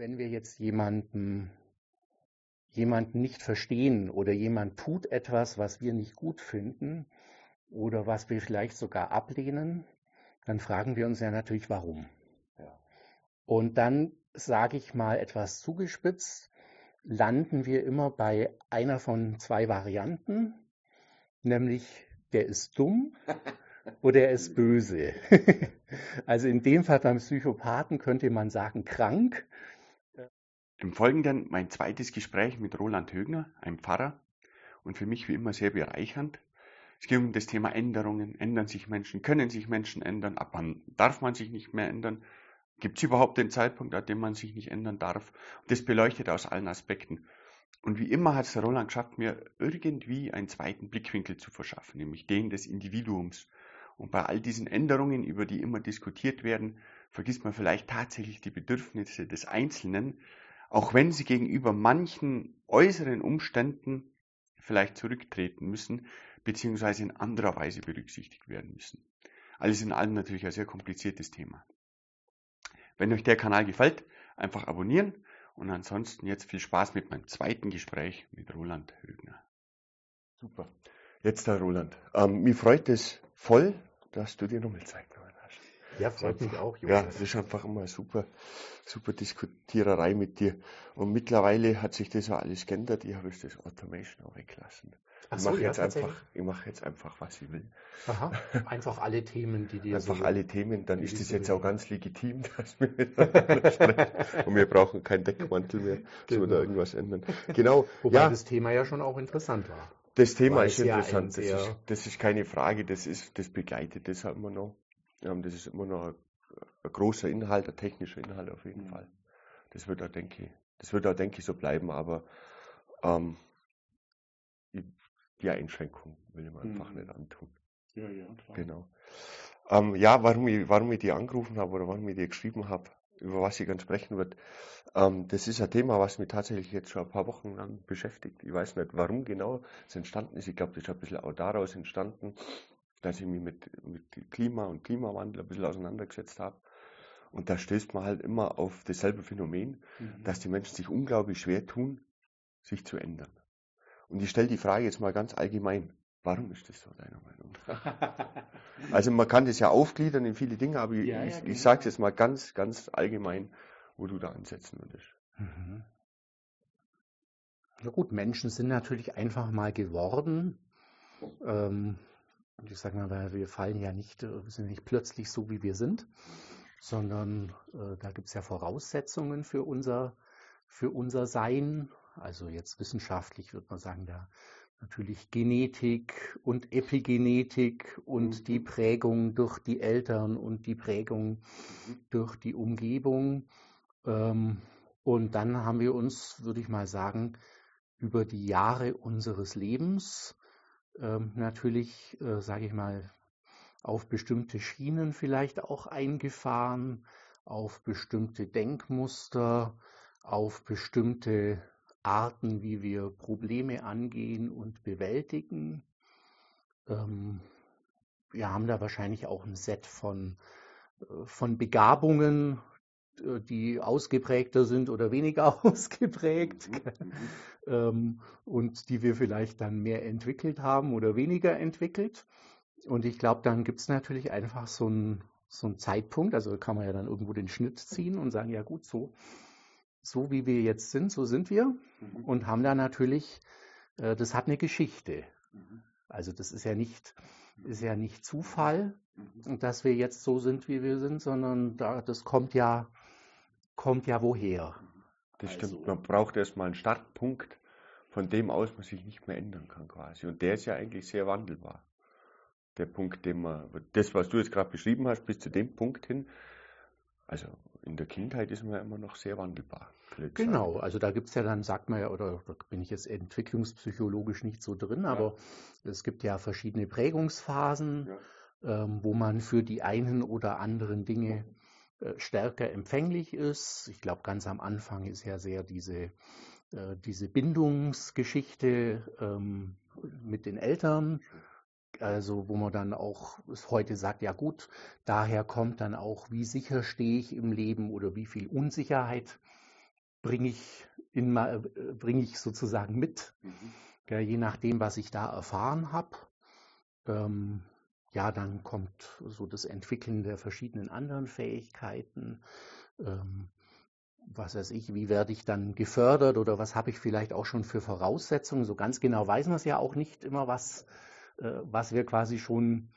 wenn wir jetzt jemanden, jemanden nicht verstehen oder jemand tut etwas, was wir nicht gut finden oder was wir vielleicht sogar ablehnen, dann fragen wir uns ja natürlich, warum. Ja. Und dann sage ich mal etwas zugespitzt, landen wir immer bei einer von zwei Varianten, nämlich der ist dumm oder er ist böse. also in dem Fall beim Psychopathen könnte man sagen krank. Im Folgenden mein zweites Gespräch mit Roland Högner, einem Pfarrer, und für mich wie immer sehr bereichernd. Es ging um das Thema Änderungen. Ändern sich Menschen? Können sich Menschen ändern? Ab wann darf man sich nicht mehr ändern? Gibt es überhaupt den Zeitpunkt, an dem man sich nicht ändern darf? Und das beleuchtet aus allen Aspekten. Und wie immer hat es Roland geschafft, mir irgendwie einen zweiten Blickwinkel zu verschaffen, nämlich den des Individuums. Und bei all diesen Änderungen, über die immer diskutiert werden, vergisst man vielleicht tatsächlich die Bedürfnisse des Einzelnen, auch wenn sie gegenüber manchen äußeren Umständen vielleicht zurücktreten müssen, beziehungsweise in anderer Weise berücksichtigt werden müssen. Alles in allem natürlich ein sehr kompliziertes Thema. Wenn euch der Kanal gefällt, einfach abonnieren und ansonsten jetzt viel Spaß mit meinem zweiten Gespräch mit Roland Högner. Super. Jetzt der Roland. Ähm, mich freut es voll, dass du dir nochmal Zeit. Ja, freut mich auch, Jonas. Ja, es ist einfach immer super, super Diskutiererei mit dir. Und mittlerweile hat sich das ja alles geändert. Ich habe das Automation auch weggelassen. Ach ich so, mache ja, jetzt einfach, ich mache jetzt einfach, was ich will. Aha, einfach alle Themen, die dir Einfach so alle Themen, dann ist das jetzt auch ganz legitim, dass wir miteinander sprechen. Und wir brauchen keinen Deckmantel mehr, genau. oder irgendwas ändern. Genau. Wobei ja, das Thema ja schon auch interessant war. Das Thema ist interessant, ja das, ist, das ist keine Frage, das, ist, das begleitet das halt immer noch. Das ist immer noch ein, ein großer Inhalt, ein technischer Inhalt auf jeden mhm. Fall. Das wird auch, denke ich, das wird auch, denke ich, so bleiben, aber ähm, die Einschränkung will ich mir einfach mhm. nicht antun. Ja, ja, klar. Genau. Ähm, ja, warum ich, warum ich die angerufen habe oder warum ich die geschrieben habe, über was ich ganz sprechen wird, ähm, das ist ein Thema, was mich tatsächlich jetzt schon ein paar Wochen lang beschäftigt. Ich weiß nicht, warum genau es entstanden ist. Ich glaube, das ist ein bisschen auch daraus entstanden, dass ich mich mit, mit Klima und Klimawandel ein bisschen auseinandergesetzt habe. Und da stößt man halt immer auf dasselbe Phänomen, mhm. dass die Menschen sich unglaublich schwer tun, sich zu ändern. Und ich stelle die Frage jetzt mal ganz allgemein. Warum ist das so, deiner Meinung also man kann das ja aufgliedern in viele Dinge, aber ja, ich, ja, genau. ich sage es jetzt mal ganz, ganz allgemein, wo du da ansetzen würdest. Mhm. Ja gut, Menschen sind natürlich einfach mal geworden. Ähm, ich sage mal, wir fallen ja nicht, äh, wir sind nicht plötzlich so, wie wir sind, sondern äh, da gibt es ja Voraussetzungen für unser, für unser Sein also jetzt wissenschaftlich würde man sagen, da natürlich Genetik und Epigenetik und mhm. die Prägung durch die Eltern und die Prägung mhm. durch die Umgebung. Ähm, und dann haben wir uns, würde ich mal sagen, über die Jahre unseres Lebens ähm, natürlich, äh, sage ich mal, auf bestimmte Schienen vielleicht auch eingefahren, auf bestimmte Denkmuster, auf bestimmte Arten, wie wir Probleme angehen und bewältigen. Ähm, wir haben da wahrscheinlich auch ein Set von, äh, von Begabungen, äh, die ausgeprägter sind oder weniger ausgeprägt mhm. Ähm, und die wir vielleicht dann mehr entwickelt haben oder weniger entwickelt. Und ich glaube, dann gibt es natürlich einfach so einen so Zeitpunkt, also kann man ja dann irgendwo den Schnitt ziehen und sagen, ja gut, so so wie wir jetzt sind, so sind wir mhm. und haben da natürlich, äh, das hat eine Geschichte. Mhm. Also das ist ja nicht, ist ja nicht Zufall, mhm. dass wir jetzt so sind, wie wir sind, sondern da, das kommt ja, kommt ja woher. Das also, stimmt. Man braucht erstmal einen Startpunkt, von dem aus man sich nicht mehr ändern kann quasi. Und der ist ja eigentlich sehr wandelbar. Der Punkt, den man, das, was du jetzt gerade beschrieben hast, bis zu dem Punkt hin, also in der Kindheit ist man ja immer noch sehr wandelbar. Genau, also da gibt es ja dann, sagt man ja, oder da bin ich jetzt entwicklungspsychologisch nicht so drin, ja. aber es gibt ja verschiedene Prägungsphasen, ja. ähm, wo man für die einen oder anderen Dinge stärker empfänglich ist. Ich glaube, ganz am Anfang ist ja sehr diese, äh, diese Bindungsgeschichte ähm, mit den Eltern also wo man dann auch heute sagt, ja gut, daher kommt dann auch, wie sicher stehe ich im Leben oder wie viel Unsicherheit bringe ich, in, äh, bring ich sozusagen mit, mhm. ja, je nachdem, was ich da erfahren habe. Ähm, ja, dann kommt so das Entwickeln der verschiedenen anderen Fähigkeiten. Ähm, was weiß ich, wie werde ich dann gefördert oder was habe ich vielleicht auch schon für Voraussetzungen. So ganz genau weiß man es ja auch nicht immer, was, äh, was wir quasi schon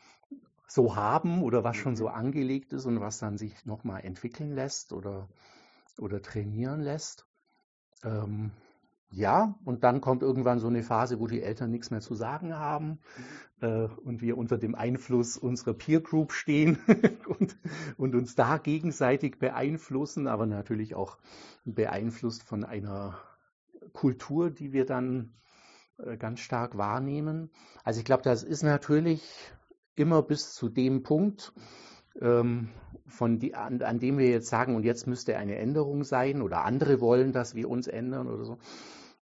so haben oder was schon so mhm. angelegt ist und was dann sich nochmal entwickeln lässt oder, oder trainieren lässt. Ähm, ja, und dann kommt irgendwann so eine Phase, wo die Eltern nichts mehr zu sagen haben mhm. äh, und wir unter dem Einfluss unserer Peer Group stehen und, und, uns da gegenseitig beeinflussen, aber natürlich auch beeinflusst von einer Kultur, die wir dann äh, ganz stark wahrnehmen. Also ich glaube, das ist natürlich immer bis zu dem Punkt, ähm, von die, an, an, dem wir jetzt sagen, und jetzt müsste eine Änderung sein oder andere wollen, dass wir uns ändern oder so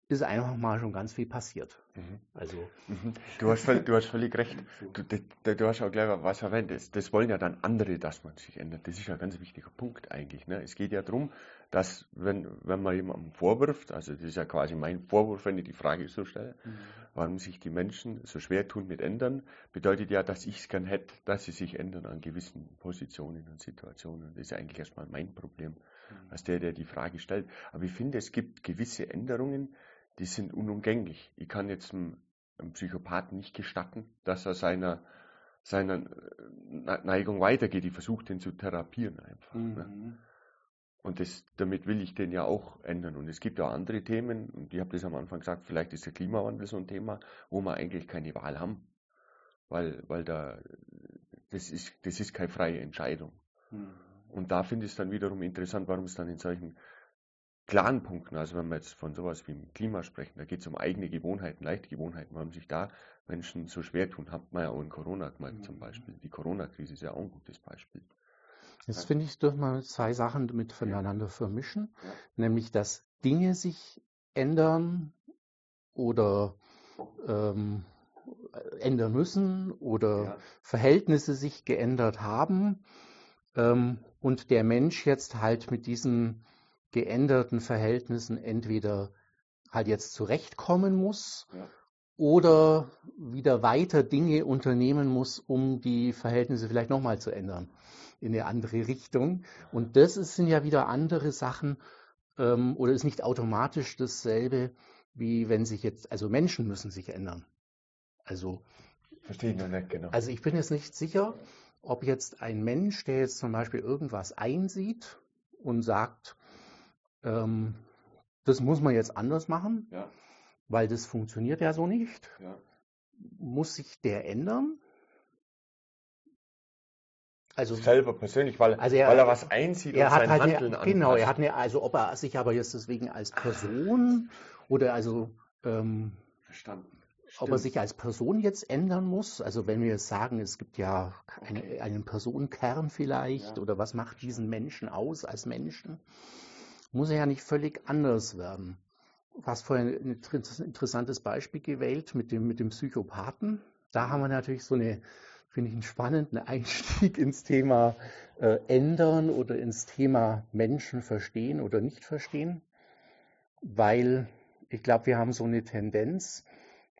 ist einfach mal schon ganz viel passiert. Mhm. Also mhm. du, hast völlig, du hast völlig recht. Du, du, du hast auch gleich was erwähnt. Das, das, wollen ja dann andere, dass man sich ändert. Das ist ja ein ganz wichtiger Punkt eigentlich. Ne? Es geht ja darum, dass wenn, wenn man jemandem vorwirft, also das ist ja quasi mein Vorwurf, wenn ich die Frage so stelle, mhm. warum sich die Menschen so schwer tun mit ändern, bedeutet ja, dass ich es gern hätte, dass sie sich ändern an gewissen Positionen und Situationen. Das ist eigentlich erstmal mein Problem, mhm. als der, der die Frage stellt. Aber ich finde, es gibt gewisse Änderungen, die sind unumgänglich. Ich kann jetzt einem, einem Psychopathen nicht gestatten, dass er seiner, seiner äh, Neigung weitergeht. Ich versuche den zu therapieren einfach. Ne? Mhm. Ne? Und das, damit will ich den ja auch ändern. Und es gibt auch andere Themen, und ich habe das am Anfang gesagt, vielleicht ist der Klimawandel so ein Thema, wo wir eigentlich keine Wahl haben. Weil, weil da, das ist, das ist keine freie Entscheidung. Mhm. Und da finde ich es dann wiederum interessant, warum es dann in solchen klaren Punkten, also wenn wir jetzt von sowas wie dem Klima sprechen, da geht es um eigene Gewohnheiten, leichte Gewohnheiten, warum sich da Menschen so schwer tun, hat man ja auch in Corona gemerkt mhm. zum Beispiel. Die Corona-Krise ist ja auch ein gutes Beispiel. Jetzt finde ich, dürfen wir zwei Sachen mit voneinander vermischen, ja. nämlich dass Dinge sich ändern oder ähm, ändern müssen oder ja. Verhältnisse sich geändert haben ähm, und der Mensch jetzt halt mit diesen geänderten Verhältnissen entweder halt jetzt zurechtkommen muss ja. oder wieder weiter Dinge unternehmen muss, um die Verhältnisse vielleicht nochmal zu ändern in eine andere Richtung. Und das ist, sind ja wieder andere Sachen ähm, oder ist nicht automatisch dasselbe, wie wenn sich jetzt, also Menschen müssen sich ändern. Also, Verstehe ich noch nicht genau. Also ich bin jetzt nicht sicher, ob jetzt ein Mensch, der jetzt zum Beispiel irgendwas einsieht und sagt, ähm, das muss man jetzt anders machen, ja. weil das funktioniert ja so nicht. Ja. Muss sich der ändern? Also selber persönlich, weil, also er, weil er was einsieht er und sein halt Handeln eine, Genau, er hat eine, also ob er sich aber jetzt deswegen als Person oder also ähm, verstanden. Ob er sich als Person jetzt ändern muss, also wenn wir sagen, es gibt ja eine, einen Personenkern vielleicht, ja. oder was macht diesen Menschen aus als Menschen, muss er ja nicht völlig anders werden. Du hast vorhin ein interessantes Beispiel gewählt mit dem, mit dem Psychopathen. Da haben wir natürlich so eine, finde ich, einen spannenden Einstieg ins Thema äh, ändern oder ins Thema Menschen verstehen oder nicht verstehen, weil ich glaube, wir haben so eine Tendenz,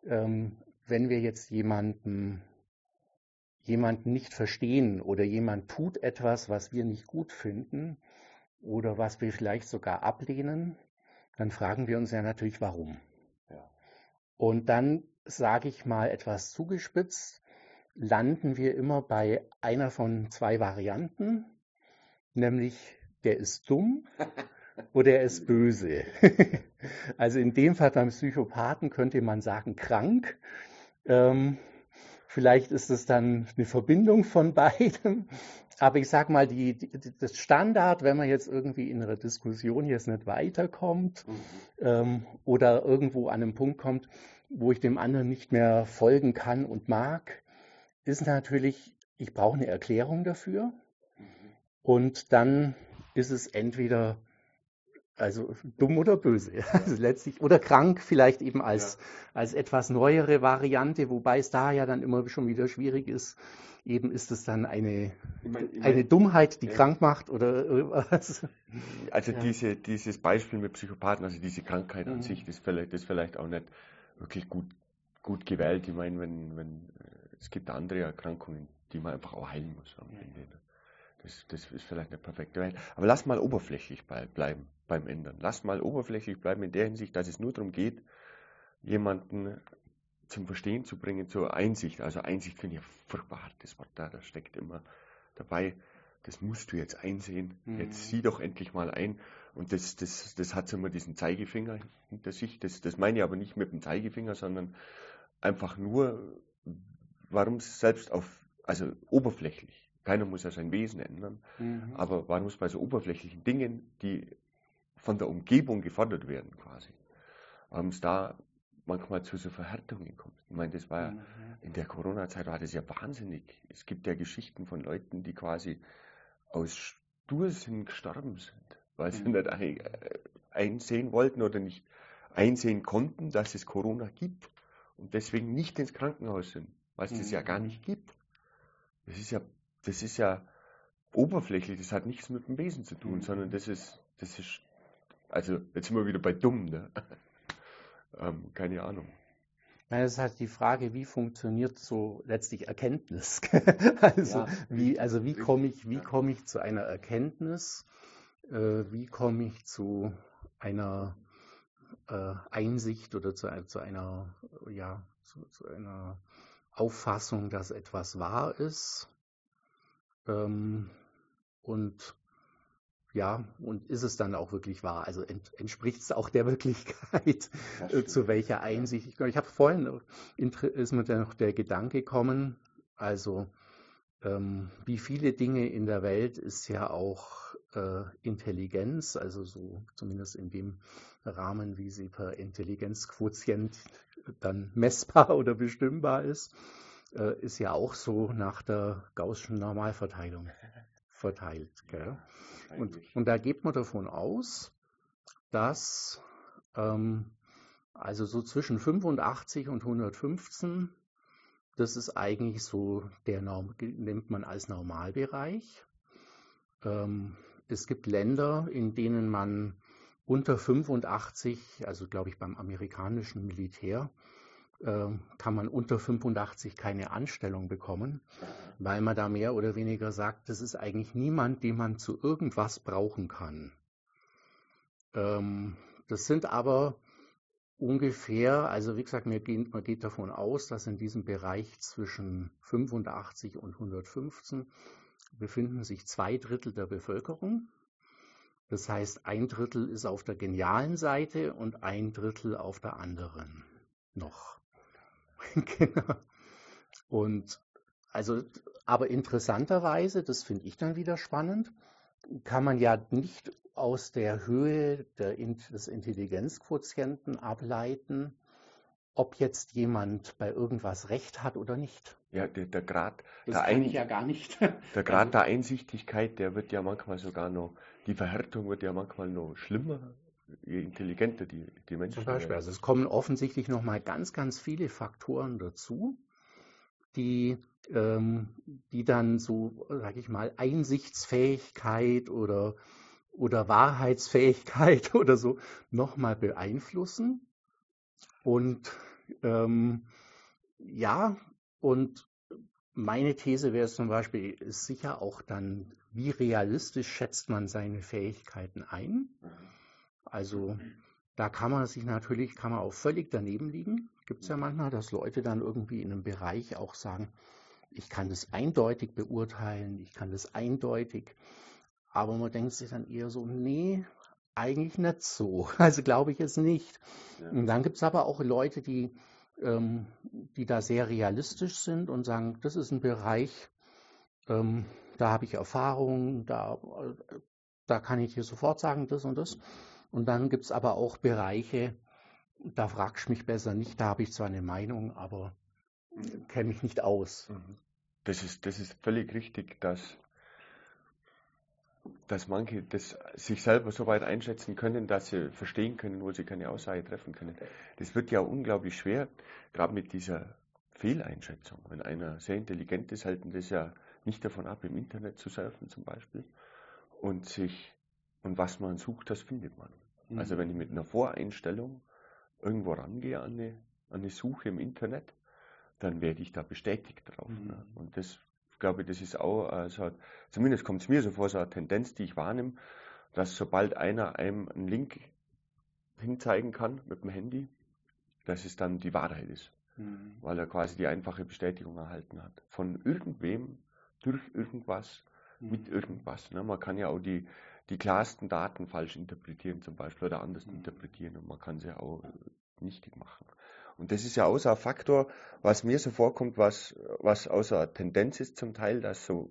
ähm, wenn wir jetzt jemanden jemanden nicht verstehen oder jemand tut etwas, was wir nicht gut finden, oder was wir vielleicht sogar ablehnen, dann fragen wir uns ja natürlich, warum. Ja. Und dann sage ich mal etwas zugespitzt, landen wir immer bei einer von zwei Varianten, nämlich der ist dumm oder er ist böse. also in dem Fall beim Psychopathen könnte man sagen krank. Ähm, vielleicht ist es dann eine Verbindung von beidem. Aber ich sage mal, die, die, das Standard, wenn man jetzt irgendwie in einer Diskussion jetzt nicht weiterkommt mhm. ähm, oder irgendwo an einem Punkt kommt, wo ich dem anderen nicht mehr folgen kann und mag, ist natürlich, ich brauche eine Erklärung dafür. Mhm. Und dann ist es entweder Also dumm oder böse. Also letztlich, oder krank vielleicht eben als, ja. als etwas neuere Variante, wobei es da ja dann immer schon wieder schwierig ist. Eben ist es dann eine, ich mein, ich mein, eine Dummheit, die ja. krank macht oder irgendwas. Also ja. diese, dieses Beispiel mit Psychopathen, also diese Krankheit mhm. an sich, das vielleicht, das vielleicht auch nicht wirklich gut, gut gewählt. Ich meine, wenn, wenn, es gibt andere Erkrankungen, die man einfach auch heilen muss. Am Ende. Ne? Das, ist vielleicht eine perfekte Welt. Aber lass mal oberflächlich bleiben beim Ändern. Lass mal oberflächlich bleiben in der Hinsicht, dass es nur darum geht, jemanden zum Verstehen zu bringen, zur Einsicht. Also Einsicht finde ich ein furchtbar hartes Wort da, da steckt immer dabei, das musst du jetzt einsehen, mhm. jetzt sieh doch endlich mal ein. Und das, das, das hat immer diesen Zeigefinger hinter sich. Das, das meine ich aber nicht mit dem Zeigefinger, sondern einfach nur, warum es selbst auf, also oberflächlich, keiner muss ja sein Wesen ändern, mhm. aber warum es bei so oberflächlichen Dingen, die von der Umgebung gefordert werden quasi, es da manchmal zu so Verhärtungen kommt. Ich meine, das war ja, mhm. in der Corona-Zeit war das ja wahnsinnig. Es gibt ja Geschichten von Leuten, die quasi aus Stursinn gestorben sind, weil sie mhm. nicht äh, einsehen wollten oder nicht einsehen konnten, dass es Corona gibt und deswegen nicht ins Krankenhaus sind, weil es mhm. das ja gar nicht gibt. Das ist ja das ist ja oberflächlich, das hat nichts mit dem Wesen zu tun, mhm. sondern das ist, das ist, also jetzt sind wir wieder bei dumm, ne? ähm, keine Ahnung. Das ist halt die Frage, wie funktioniert so letztlich Erkenntnis? also, ja. wie, also wie komme ich, wie komme ich zu einer Erkenntnis? Äh, wie komme ich zu einer äh, Einsicht oder zu, zu einer, ja, zu, zu, einer Auffassung, dass etwas wahr ist? Ähm, und ja, und ist es dann auch wirklich wahr? Also ent, entspricht es auch der Wirklichkeit, äh, zu welcher Einsicht? Ich, ich habe vorhin, ist mir dann noch der Gedanke gekommen, also ähm, wie viele Dinge in der Welt ist ja auch äh, Intelligenz, also so zumindest in dem Rahmen, wie sie per Intelligenzquotient dann messbar oder bestimmbar ist äh, ist ja auch so nach der Gaußschen Normalverteilung verteilt. Gell? Und, und da geht man davon aus, dass ähm, also so zwischen 85 und 115, das ist eigentlich so der Norm, nimmt man als Normalbereich. Ähm, es gibt Länder, in denen man unter 85, also glaube ich beim amerikanischen Militär, kann man unter 85 keine Anstellung bekommen, weil man da mehr oder weniger sagt, das ist eigentlich niemand, den man zu irgendwas brauchen kann. Ähm, das sind aber ungefähr, also wie gesagt, man geht davon aus, dass in diesem Bereich zwischen 85 und 115 befinden sich zwei Drittel der Bevölkerung. Das heißt, ein Drittel ist auf der genialen Seite und ein Drittel auf der anderen noch. genau. Und also, aber interessanterweise, das finde ich dann wieder spannend, kann man ja nicht aus der Höhe der, des Intelligenzquotienten ableiten, ob jetzt jemand bei irgendwas Recht hat oder nicht. Ja, der, der Grad das der ich ja gar nicht. Der Grad der Einsichtigkeit, der wird ja manchmal sogar noch, die Verhärtung wird ja manchmal noch schlimmer je intelligenter die, die Menschen Zum Beispiel, also es kommen offensichtlich nochmal ganz, ganz viele Faktoren dazu, die, ähm, die dann so, sag ich mal, Einsichtsfähigkeit oder, oder Wahrheitsfähigkeit oder so nochmal beeinflussen. Und ähm, ja, und meine These wäre zum Beispiel, ist sicher auch dann, wie realistisch schätzt man seine Fähigkeiten ein? Mhm. Also da kann man sich natürlich, kann man auch völlig daneben liegen. Gibt es ja manchmal, dass Leute dann irgendwie in einem Bereich auch sagen, ich kann das eindeutig beurteilen, ich kann das eindeutig, aber man denkt sich dann eher so, nee, eigentlich nicht so. Also glaube ich es nicht. Ja. Und dann gibt es aber auch Leute, die, ähm, die da sehr realistisch sind und sagen, das ist ein Bereich, ähm, da habe ich Erfahrung, da, äh, da kann ich dir sofort sagen, das und das. Und dann gibt es aber auch Bereiche, da fragst du mich besser nicht, da habe ich zwar eine Meinung, aber kenne mich nicht aus. Mhm. Das ist, das ist völlig richtig, dass dass manche das sich selber so weit einschätzen können, dass sie verstehen können, wo sie keine Aussage treffen können. Das wird ja unglaublich schwer, gerade mit dieser Fehleinschätzung. Wenn einer sehr intelligent ist, halten das ja nicht davon ab, im Internet zu surfen zum Beispiel. Und sich, und was man sucht, das findet man. Mhm. Also wenn ich mit einer Voreinstellung irgendwo rangehe an eine, an eine Suche im Internet, dann werde ich da bestätigt drauf. Mhm. Ne? Und das glaube ich, das ist auch, also, zumindest kommt es mir so vor, so eine Tendenz, die ich wahrnehme, dass sobald einer einem einen Link hinzeigen kann mit dem Handy, dass es dann die Wahrheit ist. Mhm. Weil er quasi die einfache Bestätigung erhalten hat. Von irgendwem, durch irgendwas, mhm. mit irgendwas. Ne? Man kann ja auch die, die klarsten Daten falsch interpretieren zum Beispiel oder anders mhm. interpretieren und man kann sie auch nichtig machen. Und das ist ja außer Faktor, was mir so vorkommt, was, was außer Tendenz ist zum Teil, dass so,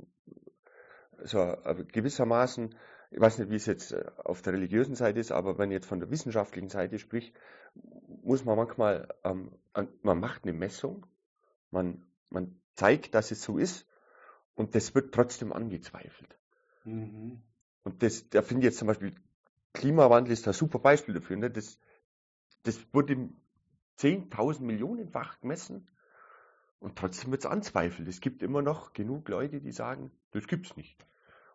so gewissermaßen, ich weiß nicht, wie es jetzt äh, auf der religiösen Seite ist, aber wenn ich jetzt von der wissenschaftlichen Seite spricht, muss man manchmal, ähm, man macht eine Messung, man, man zeigt, dass es so ist und das wird trotzdem angezweifelt. Mhm. Und das, da finde ich jetzt zum Beispiel, Klimawandel ist ein super Beispiel dafür. Ne? Das, das wurde 10.000 Millionenfach gemessen und trotzdem wird es anzweifelt. Es gibt immer noch genug Leute, die sagen, das gibt es nicht.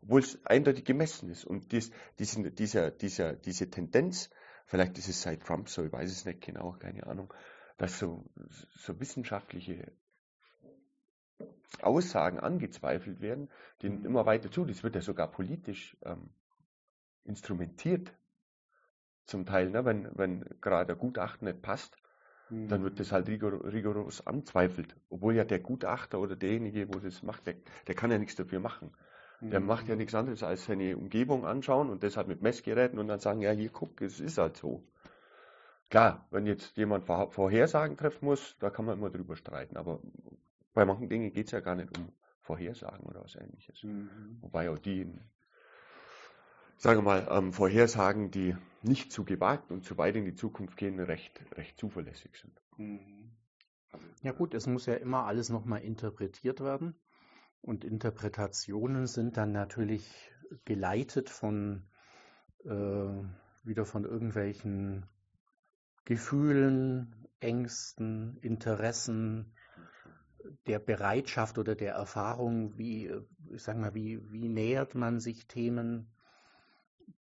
Obwohl es eindeutig gemessen ist. Und dies, diese, dieser, dieser, diese Tendenz, vielleicht ist es seit Trump so, ich weiß es nicht genau, keine Ahnung, dass so, so wissenschaftliche Aussagen angezweifelt werden, die immer weiter zu. Das wird ja sogar politisch ähm, instrumentiert zum Teil, ne? wenn, wenn gerade ein Gutachten nicht passt, dann wird das halt rigor rigoros anzweifelt. Obwohl ja der Gutachter oder derjenige, wo das macht, der, der kann ja nichts dafür machen. Der mhm. macht ja nichts anderes als seine Umgebung anschauen und das halt mit Messgeräten und dann sagen, ja, hier guck, es ist halt so. Klar, wenn jetzt jemand Vorhersagen treffen muss, da kann man immer drüber streiten. Aber bei manchen Dingen geht es ja gar nicht um Vorhersagen oder was ähnliches. Mhm. Wobei auch die sagen wir mal, ähm, Vorhersagen, die nicht zu gewagt und zu weit in die Zukunft gehen, recht, recht zuverlässig sind. Mhm. Ja gut, es muss ja immer alles nochmal interpretiert werden. Und Interpretationen sind dann natürlich geleitet von äh, wieder von irgendwelchen Gefühlen, Ängsten, Interessen, der Bereitschaft oder der Erfahrung, wie, ich sag mal, wie, wie nähert man sich Themen,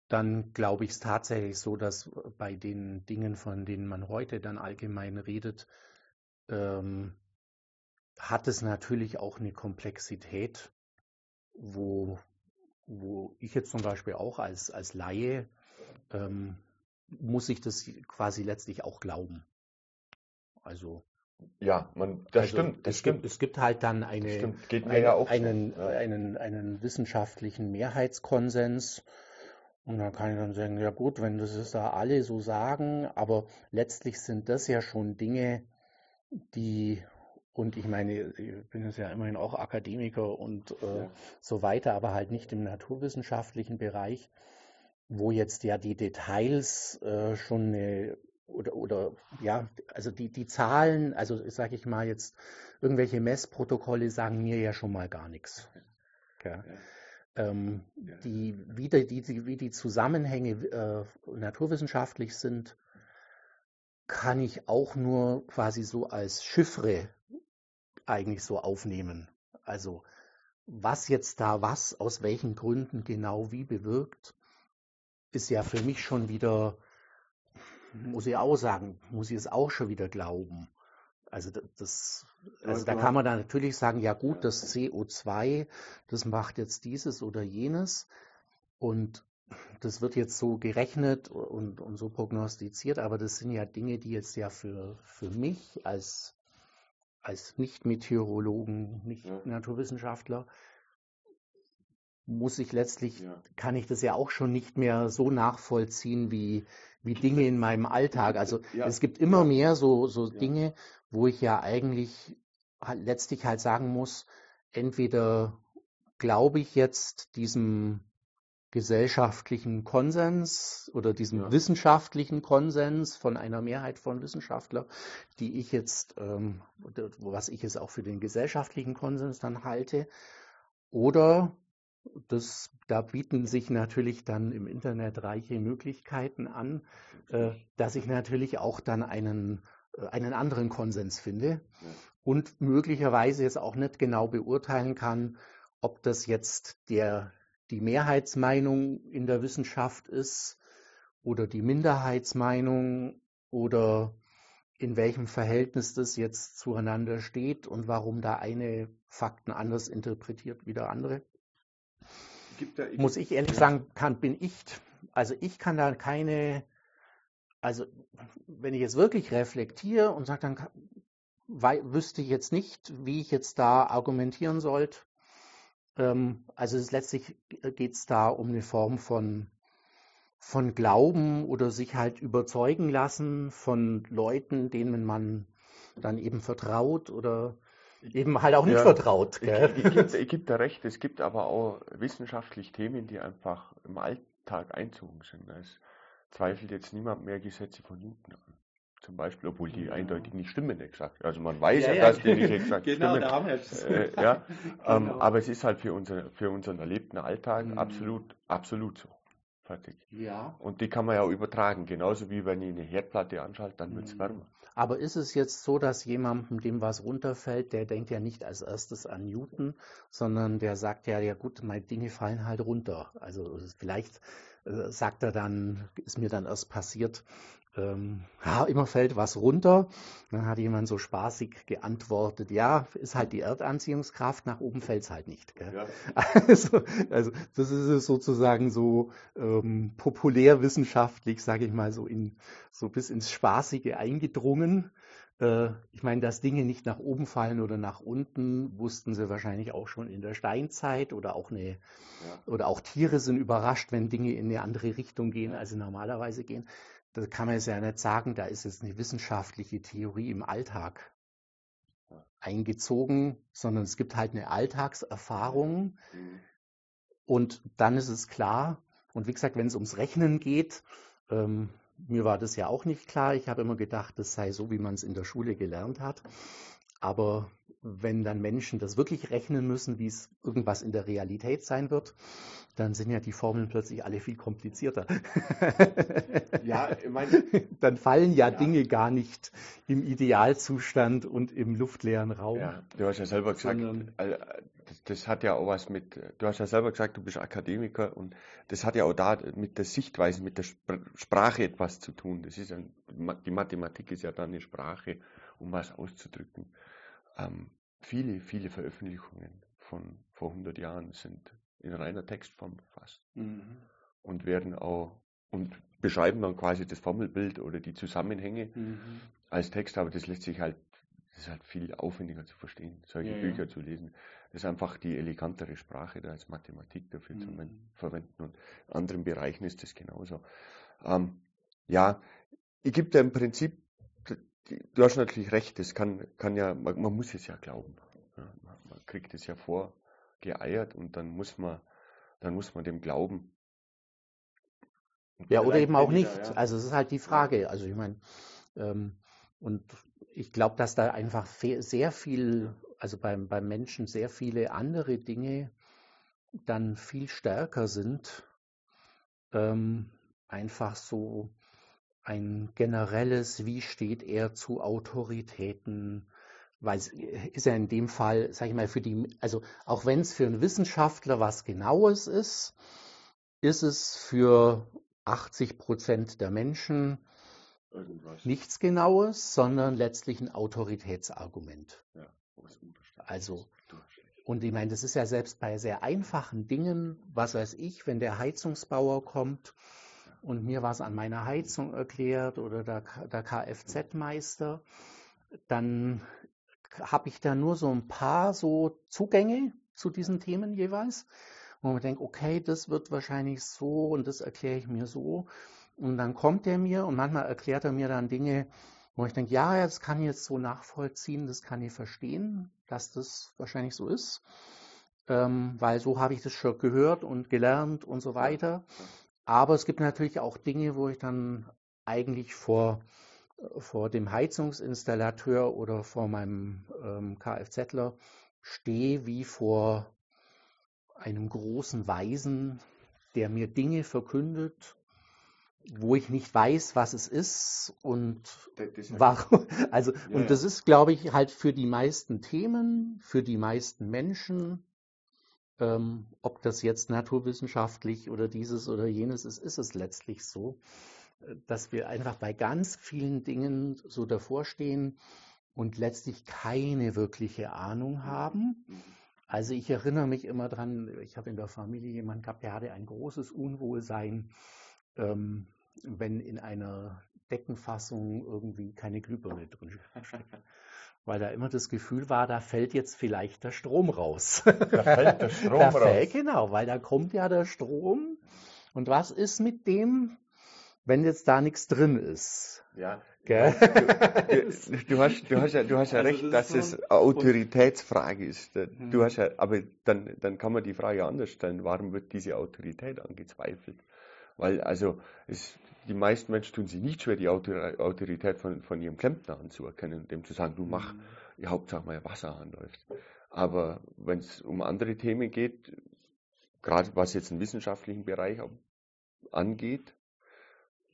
dann glaube ich es tatsächlich so, dass bei den Dingen, von denen man heute dann allgemein redet, ähm, hat es natürlich auch eine Komplexität, wo, wo ich jetzt zum Beispiel auch als, als Laie ähm, muss ich das quasi letztlich auch glauben. Also ja, man, das also stimmt, das es stimmt. Gibt, es gibt halt dann eine, ein, ja einen, so. einen, einen wissenschaftlichen Mehrheitskonsens, und dann kann ich dann sagen, ja gut, wenn das ist da alle so sagen, aber letztlich sind das ja schon Dinge, die, und ich meine, ich bin jetzt ja immerhin auch Akademiker und äh, ja. so weiter, aber halt nicht im naturwissenschaftlichen Bereich, wo jetzt ja die Details äh, schon eine oder, oder ja, also die, die Zahlen, also sage ich mal jetzt, irgendwelche Messprotokolle sagen mir ja schon mal gar nichts. Ja. Ähm, die, wie, die, die, wie die Zusammenhänge äh, naturwissenschaftlich sind, kann ich auch nur quasi so als Chiffre eigentlich so aufnehmen. Also was jetzt da was, aus welchen Gründen genau wie bewirkt, ist ja für mich schon wieder, muss ich auch sagen, muss ich es auch schon wieder glauben. Also das, also da kann man dann natürlich sagen, ja gut, das CO2, das macht jetzt dieses oder jenes und das wird jetzt so gerechnet und, und so prognostiziert, aber das sind ja Dinge, die jetzt ja für, für mich als, als Nicht-Meteorologen, Nicht-Naturwissenschaftler, muss ich letztlich, ja. kann ich das ja auch schon nicht mehr so nachvollziehen wie, wie Dinge in meinem Alltag. Also ja. es gibt immer mehr so, so Dinge, wo ich ja eigentlich halt letztlich halt sagen muss, entweder glaube ich jetzt diesem gesellschaftlichen Konsens oder diesem ja. wissenschaftlichen Konsens von einer Mehrheit von Wissenschaftlern, die ich jetzt, ähm, was ich jetzt auch für den gesellschaftlichen Konsens dann halte, oder das, da bieten sich natürlich dann im Internet reiche Möglichkeiten an, äh, dass ich natürlich auch dann einen, äh, einen anderen Konsens finde und möglicherweise jetzt auch nicht genau beurteilen kann, ob das jetzt der, die Mehrheitsmeinung in der Wissenschaft ist oder die Minderheitsmeinung oder in welchem Verhältnis das jetzt zueinander steht und warum da eine Fakten anders interpretiert wie der andere. Muss ich ehrlich ja. sagen, kann, bin ich, also ich kann da keine, also wenn ich jetzt wirklich reflektiere und sage, dann weil, wüsste ich jetzt nicht, wie ich jetzt da argumentieren sollte. Ähm, also es letztlich geht es da um eine Form von, von Glauben oder sich halt überzeugen lassen von Leuten, denen man dann eben vertraut oder eben halt auch nicht ja, vertraut. Gell? Ich, ich, gebe, ich gebe da recht, es gibt aber auch wissenschaftlich Themen, die einfach im Alltag einzogen sind. Es zweifelt jetzt niemand mehr Gesetze von Newton an zum Beispiel, obwohl die eindeutig nicht stimmen exakt. Also man weiß ja, ja, ja dass die nicht exakt genau, stimmen. Da haben wir es. Äh, ja, ähm, genau. aber es ist halt für, unser, für unseren erlebten Alltag mhm. absolut, absolut so. Fertig. Ja. Und die kann man ja auch übertragen, genauso wie wenn ich eine Herdplatte anschalte, dann wird es mhm. wärmer. Aber ist es jetzt so, dass jemandem, dem was runterfällt, der denkt ja nicht als erstes an Newton, sondern der sagt ja, ja gut, meine Dinge fallen halt runter. Also vielleicht äh, sagt er dann, ist mir dann erst passiert, ähm, ja, immer fällt was runter. Dann hat jemand so spaßig geantwortet, ja, ist halt die Erdanziehungskraft, nach oben fällt es halt nicht. Ja. Also, also, das ist sozusagen so ähm, populärwissenschaftlich, sage ich mal, so in so bis ins Spaßige eingedrungen. Äh, ich meine, dass Dinge nicht nach oben fallen oder nach unten, wussten sie wahrscheinlich auch schon in der Steinzeit oder auch eine ja. oder auch Tiere sind überrascht, wenn Dinge in eine andere Richtung gehen, als sie normalerweise gehen da kann man es ja nicht sagen, da ist jetzt eine wissenschaftliche Theorie im Alltag eingezogen, sondern es gibt halt eine Alltagserfahrung mhm. und dann ist es klar. Und wie gesagt, wenn es ums Rechnen geht, ähm, mir war das ja auch nicht klar. Ich habe immer gedacht, das sei so, wie man es in der Schule gelernt hat. Aber wenn dann Menschen das wirklich rechnen müssen, wie es irgendwas in der Realität sein wird, dann sind ja die Formeln plötzlich alle viel komplizierter. ja, ich meine, dann fallen ja, ja, Dinge gar nicht im Idealzustand und im luftleeren Raum. Ja, du hast ja selber gesagt, äh, das, hat ja auch was mit, du hast ja selber gesagt, du bist Akademiker und das hat ja auch da mit der Sichtweise, mit der Sprache etwas zu tun. Das ist ein, die Mathematik ist ja dann eine Sprache, um was auszudrücken. Ähm, viele, viele Veröffentlichungen von vor 100 Jahren sind in reiner Textform verfasst mhm. und werden auch und beschreiben dann quasi das Formelbild oder die Zusammenhänge mhm. als Text, aber das lässt sich halt, das ist halt viel aufwendiger zu verstehen, solche ja, Bücher ja. zu lesen. Das ist einfach die elegantere Sprache da als Mathematik dafür mhm. zu verwenden und in anderen Bereichen ist das genauso. Ähm, ja, ich gebe da im Prinzip du hast natürlich recht, das kann, kann ja, man, man muss es ja glauben. Ja, man, man, kriegt es ja vorgeeiert und dann muss man, dann muss man dem glauben. Und ja, oder eben auch nicht. Da, ja. Also es ist halt die Frage. Also ich meine, ähm, und ich glaube, dass da einfach sehr viel, also beim, beim Menschen sehr viele andere Dinge dann viel stärker sind. Ähm, einfach so ein generelles, wie steht er zu Autoritäten, weil es ist ja in dem Fall, sage ich mal, für die, also auch wenn es für einen Wissenschaftler was Genaues ist, ist es für 80 Prozent der Menschen Irgendwas. nichts Genaues, sondern letztlich ein Autoritätsargument. Ja, also, und ich meine, das ist ja selbst bei sehr einfachen Dingen, was weiß ich, wenn der Heizungsbauer kommt und mir was an meiner Heizung erklärt oder der, der Kfz-Meister, dann habe ich da nur so ein paar so Zugänge zu diesen Themen jeweils, wo man denkt, okay, das wird wahrscheinlich so und das erkläre ich mir so. Und dann kommt er mir und manchmal erklärt er mir dann Dinge, wo ich denke, ja, das kann ich jetzt so nachvollziehen, das kann ich verstehen, dass das wahrscheinlich so ist, ähm, weil so habe ich das schon gehört und gelernt und so weiter. Aber es gibt natürlich auch Dinge, wo ich dann eigentlich vor, äh, vor dem Heizungsinstallateur oder vor meinem ähm, Kfzler stehe wie vor einem großen Weisen, der mir Dinge verkündet, wo ich nicht weiß, was es ist und warum. Also, ja, und das ist, glaube ich, halt für die meisten Themen, für die meisten Menschen, ähm, ob das jetzt naturwissenschaftlich oder dieses oder jenes ist, ist es letztlich so, äh, dass wir einfach bei ganz vielen Dingen so davor stehen und letztlich keine wirkliche Ahnung haben. Mhm. Also ich erinnere mich immer dran, ich habe in der Familie jemanden gehabt, der hatte ein großes Unwohlsein, ähm, wenn in einer Deckenfassung irgendwie keine Glühbirne drin steckt. Weil da immer das Gefühl war, da fällt jetzt vielleicht der Strom raus. Da fällt der Strom da raus. Fällt, genau, weil da kommt ja der Strom. Und was ist mit dem, wenn jetzt da nichts drin ist? Ja, Gell? Du, du, hast, du, hast ja, du hast ja also recht, das dass es eine Autoritätsfrage ist. Du mhm. hast ja, aber dann, dann kann man die Frage anders stellen. Warum wird diese Autorität angezweifelt? Weil also es, die meisten Menschen tun sich nicht schwer, die Autorität von, von ihrem Klempner anzuerkennen, dem zu sagen, du mach, mhm. Hauptsache mal Wasser anläuft. Aber wenn es um andere Themen geht, gerade was jetzt den wissenschaftlichen Bereich angeht,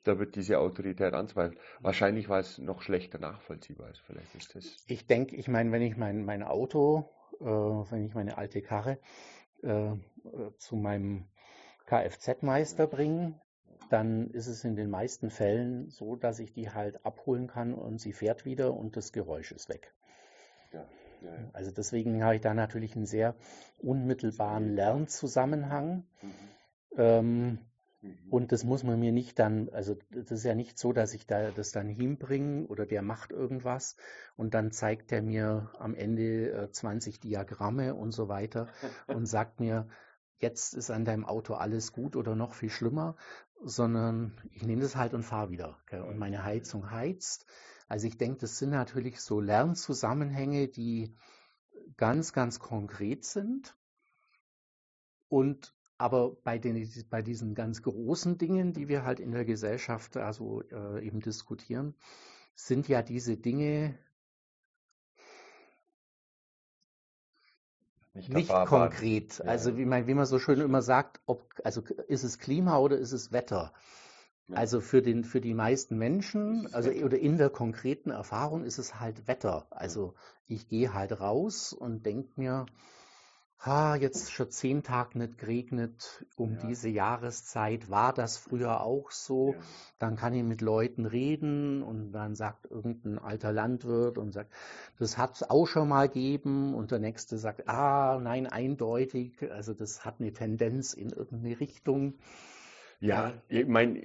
da wird diese Autorität anzweifeln. Wahrscheinlich, weil es noch schlechter nachvollziehbar ist. Vielleicht ist das. Ich denke, ich meine, wenn ich mein, mein Auto, äh, wenn ich meine alte Karre äh, zu meinem Kfz-Meister bringe, dann ist es in den meisten Fällen so, dass ich die halt abholen kann und sie fährt wieder und das Geräusch ist weg. Ja, ja, ja. Also deswegen habe ich da natürlich einen sehr unmittelbaren Lernzusammenhang. Mhm. Ähm, mhm. und das muss man mir nicht dann, also das ist ja nicht so, dass ich da das dann hinbringe oder der macht irgendwas und dann zeigt er mir am Ende äh, 20 Diagramme und so weiter und sagt mir, jetzt ist an deinem Auto alles gut oder noch viel schlimmer, sondern ich nehme das halt und fahre wieder. Gell? Und meine Heizung heizt. Also ich denke, das sind natürlich so Lernzusammenhänge, die ganz, ganz konkret sind. Und aber bei, den, bei diesen ganz großen Dingen, die wir halt in der Gesellschaft also äh, eben diskutieren, sind ja diese Dinge nicht, nicht konkret. Ja. Also wie man, wie man so schön immer sagt, ob, also ist es Klima oder ist es Wetter? Ja. Also für, den, für die meisten Menschen, also oder in der konkreten Erfahrung ist es halt Wetter. Also ich gehe halt raus und denke mir, ha, jetzt schon zehn Tage nicht geregnet um ja. diese Jahreszeit, war das früher auch so? Ja. Dann kann ich mit Leuten reden und dann sagt irgendein alter Landwirt und sagt, das hat es auch schon mal gegeben und der nächste sagt, ah, nein, eindeutig, also das hat eine Tendenz in irgendeine Richtung. Ja, ich meine,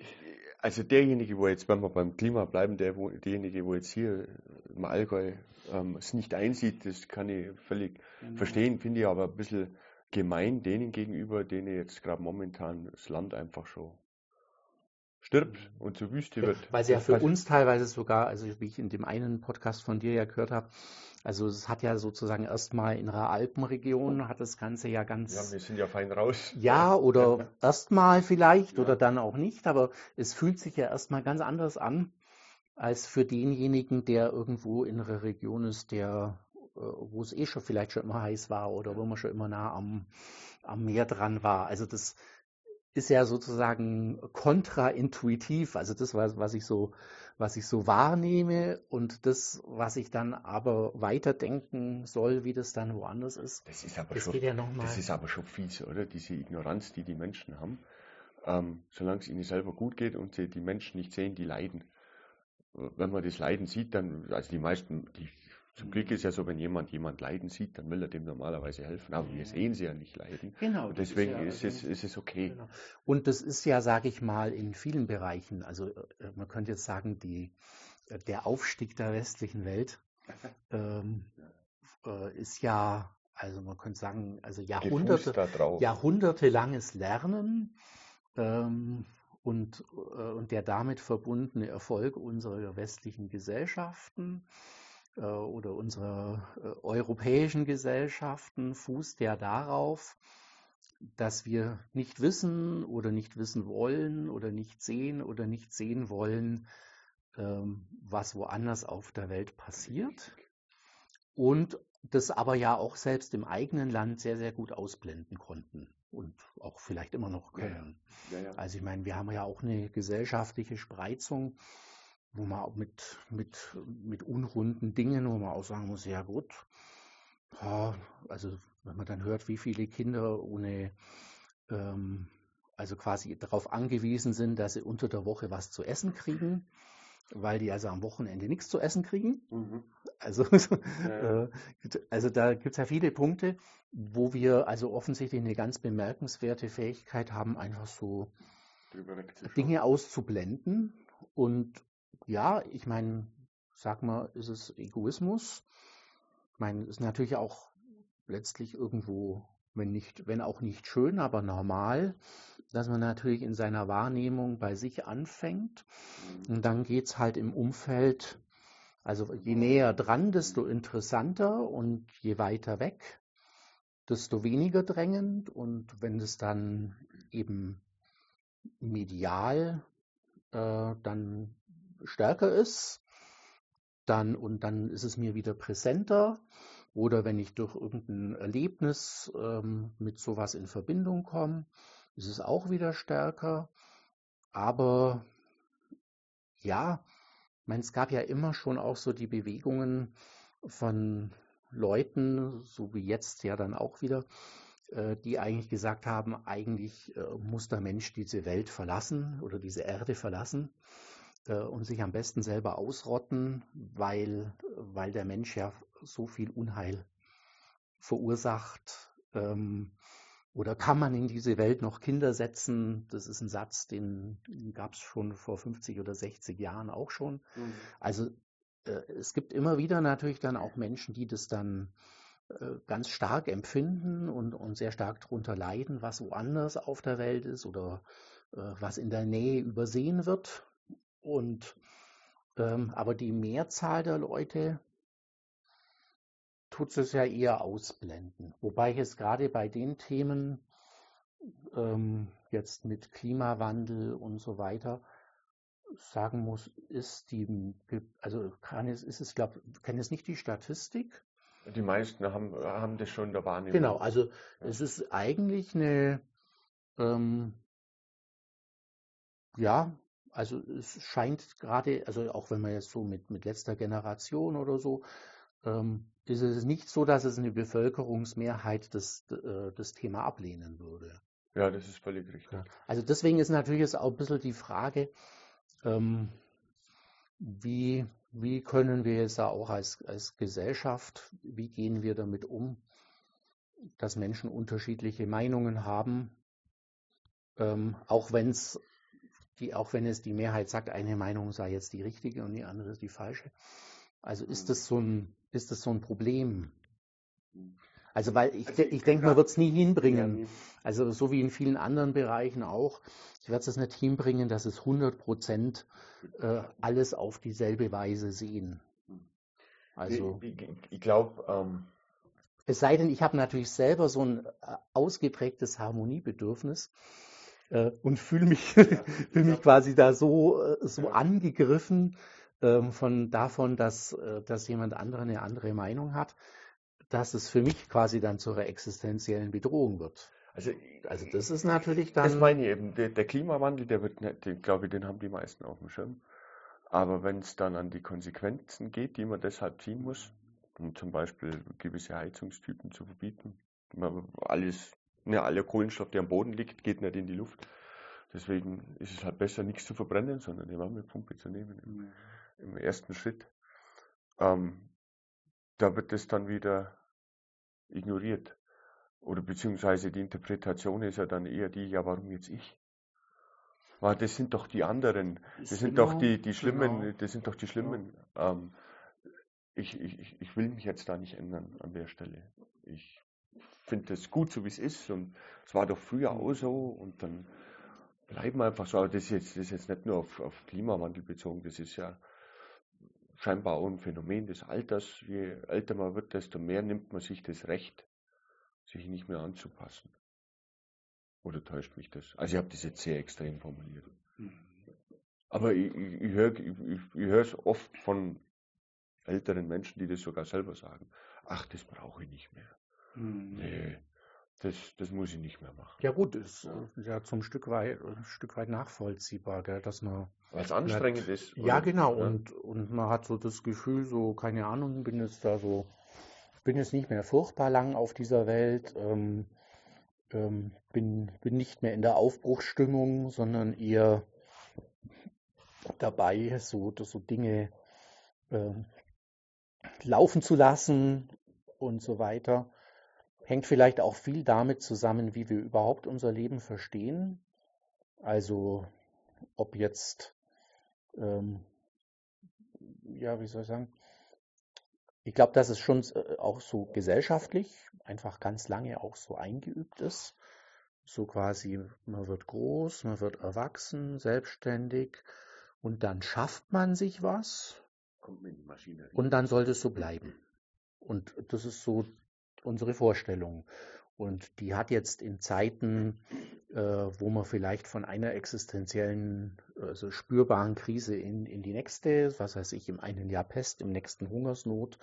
also derjenige, wo jetzt, wenn wir beim Klima bleiben, der, wo, derjenige, wo jetzt hier im Allgäu ähm, es nicht einsieht, das kann ich völlig mhm. verstehen, finde ich aber ein bisschen gemein denen gegenüber, denen jetzt gerade momentan das Land einfach schon stirbt mhm. und zur Wüste wird. Weil es ja für uns teilweise sogar, also wie ich in dem einen Podcast von dir ja gehört habe, also es hat ja sozusagen erstmal in der Alpenregion hat das Ganze ja ganz. Ja, wir sind ja fein raus. Ja, oder erstmal vielleicht ja. oder dann auch nicht, aber es fühlt sich ja erstmal ganz anders an, als für denjenigen, der irgendwo in einer Region ist, der, äh, wo es eh schon vielleicht schon immer heiß war oder wo man schon immer nah am, am Meer dran war. Also das ist ja sozusagen kontraintuitiv, also das, was, was ich so was ich so wahrnehme und das, was ich dann aber weiterdenken soll, wie das dann woanders ist. Das ist aber, das schon, ja das ist aber schon fies, oder? Diese Ignoranz, die die Menschen haben. Ähm, solange es ihnen selber gut geht und sie die Menschen nicht sehen, die leiden. Wenn man das Leiden sieht, dann, also die meisten, die zum Glück ist ja so, wenn jemand jemand leiden sieht, dann will er dem normalerweise helfen. Aber wir sehen sie ja nicht leiden. Genau. Und deswegen ist, ja, ist, es, ist es okay. Genau. Und das ist ja, sage ich mal, in vielen Bereichen. Also äh, man könnte jetzt sagen, die, äh, der Aufstieg der westlichen Welt ähm, äh, ist ja, also man könnte sagen, also Jahrhunderte, jahrhundertelanges Lernen. Ähm, und, äh, und der damit verbundene Erfolg unserer westlichen Gesellschaften oder unserer äh, europäischen Gesellschaften fußt ja darauf, dass wir nicht wissen oder nicht wissen wollen oder nicht sehen oder nicht sehen wollen, ähm, was woanders auf der Welt passiert. und das aber ja auch selbst im eigenen Land sehr, sehr gut ausblenden konnten und auch vielleicht immer noch können. Ja, ja. Ja, also ich meine, wir haben ja auch eine gesellschaftliche Spreizung, wo man auch mit, mit, mit unrunden Dingen, wo man auch sagen muss, ja gut, also wenn man dann hört, wie viele Kinder ohne, ähm, also quasi darauf angewiesen sind, dass sie unter der Woche was zu essen kriegen, weil die also am Wochenende nichts zu essen kriegen. Mhm. Also, ja. äh, also da gibt es ja viele Punkte, wo wir also offensichtlich eine ganz bemerkenswerte Fähigkeit haben, einfach so Dinge auszublenden. Und ja, ich meine, sag mal, ist es Egoismus? Ich meine, ist natürlich auch letztlich irgendwo, wenn nicht, wenn auch nicht schön, aber normal, dass man natürlich in seiner Wahrnehmung bei sich anfängt. Und dann geht es halt im Umfeld, also je näher dran, desto interessanter und je weiter weg, desto weniger drängend. Und wenn es dann eben medial äh, dann stärker ist, dann und dann ist es mir wieder präsenter. Oder wenn ich durch irgendein Erlebnis ähm, mit sowas in Verbindung komme, ist es auch wieder stärker. Aber ja, ich meine, es gab ja immer schon auch so die Bewegungen von Leuten, so wie jetzt ja dann auch wieder, äh, die eigentlich gesagt haben, eigentlich äh, muss der Mensch diese Welt verlassen oder diese Erde verlassen und sich am besten selber ausrotten, weil, weil der Mensch ja so viel Unheil verursacht. Ähm, oder kann man in diese Welt noch Kinder setzen? Das ist ein Satz, den gab es schon vor 50 oder 60 Jahren auch schon. Mhm. Also äh, es gibt immer wieder natürlich dann auch Menschen, die das dann äh, ganz stark empfinden und, und sehr stark darunter leiden, was woanders auf der Welt ist oder äh, was in der Nähe übersehen wird. Und ähm, aber die Mehrzahl der Leute tut es ja eher ausblenden. Wobei ich jetzt gerade bei den Themen ähm, jetzt mit Klimawandel und so weiter sagen muss, ist die, also kann es, ist es, glaube kann es nicht die Statistik? Die meisten haben, haben das schon da wahrnehmen. Genau, also ja. es ist eigentlich eine, ähm, ja, also es scheint gerade, also auch wenn man jetzt so mit, mit letzter Generation oder so, ähm, ist es nicht so, dass es eine Bevölkerungsmehrheit das, äh, das Thema ablehnen würde. Ja, das ist völlig richtig. Also deswegen ist natürlich jetzt auch ein bisschen die Frage, ähm, wie, wie können wir jetzt auch als, als Gesellschaft, wie gehen wir damit um, dass Menschen unterschiedliche Meinungen haben, ähm, auch wenn es die, auch wenn es die Mehrheit sagt, eine Meinung sei jetzt die richtige und die andere ist die falsche. Also ist mhm. das so ein, ist das so ein Problem? Also weil ich, also ich denke, man wird es nie hinbringen. Also so wie in vielen anderen Bereichen auch. Ich werde es nicht hinbringen, dass es 100 Prozent äh, alles auf dieselbe Weise sehen. Also ich, ich, ich glaube. Ähm es sei denn, ich habe natürlich selber so ein äh, ausgeprägtes Harmoniebedürfnis äh, und fühle mich, fühl mich quasi da so, äh, so angegriffen ähm, von davon, dass, äh, dass jemand andere eine andere Meinung hat, dass es für mich quasi dann zu einer existenziellen Bedrohung wird. Also, also das ist natürlich dann. Das meine ich eben. Der, der Klimawandel, der wird nicht, den, glaube ich, den haben die meisten auf dem Schirm. Aber wenn es dann an die Konsequenzen geht, die man deshalb ziehen muss, um zum Beispiel gewisse Heizungstypen zu verbieten, alles ja, aller Kohlenstoff, der am Boden liegt, geht nicht in die Luft. Deswegen ist es halt besser, nichts zu verbrennen, sondern die Wärmepumpe zu nehmen im, mhm. im ersten Schritt. Ähm, da wird es dann wieder ignoriert. Oder beziehungsweise die Interpretation ist ja dann eher die, ja, warum jetzt ich? Weil das sind doch die anderen, das sind genau, doch die, die schlimmen, genau. das sind doch die schlimmen. Ja. Ähm, ich, ich, ich will mich jetzt da nicht ändern an der Stelle. Ich finde das gut, so wie es ist. Und es war doch früher auch so. Und dann bleiben wir einfach so. Aber das ist jetzt, das ist jetzt nicht nur auf, auf Klimawandel bezogen. Das ist ja scheinbar auch ein Phänomen des Alters. Je älter man wird, desto mehr nimmt man sich das Recht, sich nicht mehr anzupassen. Oder täuscht mich das? Also ich habe das jetzt sehr extrem formuliert. Aber ich, ich, ich höre es oft von älteren Menschen, die das sogar selber sagen. Ach, das brauche ich nicht mehr. Mhm. Nee, das, das muss ich nicht mehr machen. Ja gut, ist ja, ja zum Stück weit, ein Stück weit nachvollziehbar, gell, dass man. Was anstrengend ist. Oder? Ja, genau. Ja. Und, und man hat so das Gefühl, so, keine Ahnung, bin jetzt da so, bin jetzt nicht mehr furchtbar lang auf dieser Welt, ähm, ähm, bin, bin nicht mehr in der Aufbruchsstimmung, sondern eher dabei, so, so Dinge äh, laufen zu lassen und so weiter. Hängt vielleicht auch viel damit zusammen, wie wir überhaupt unser Leben verstehen. Also ob jetzt, ähm, ja, wie soll ich sagen, ich glaube, dass es schon äh, auch so gesellschaftlich einfach ganz lange auch so eingeübt ist. So quasi, man wird groß, man wird erwachsen, selbstständig und dann schafft man sich was und dann sollte es so bleiben. Und das ist so unsere Vorstellung. Und die hat jetzt in Zeiten, äh, wo man vielleicht von einer existenziellen, also spürbaren Krise in, in die nächste, was weiß ich, im einen Jahr Pest, im nächsten Hungersnot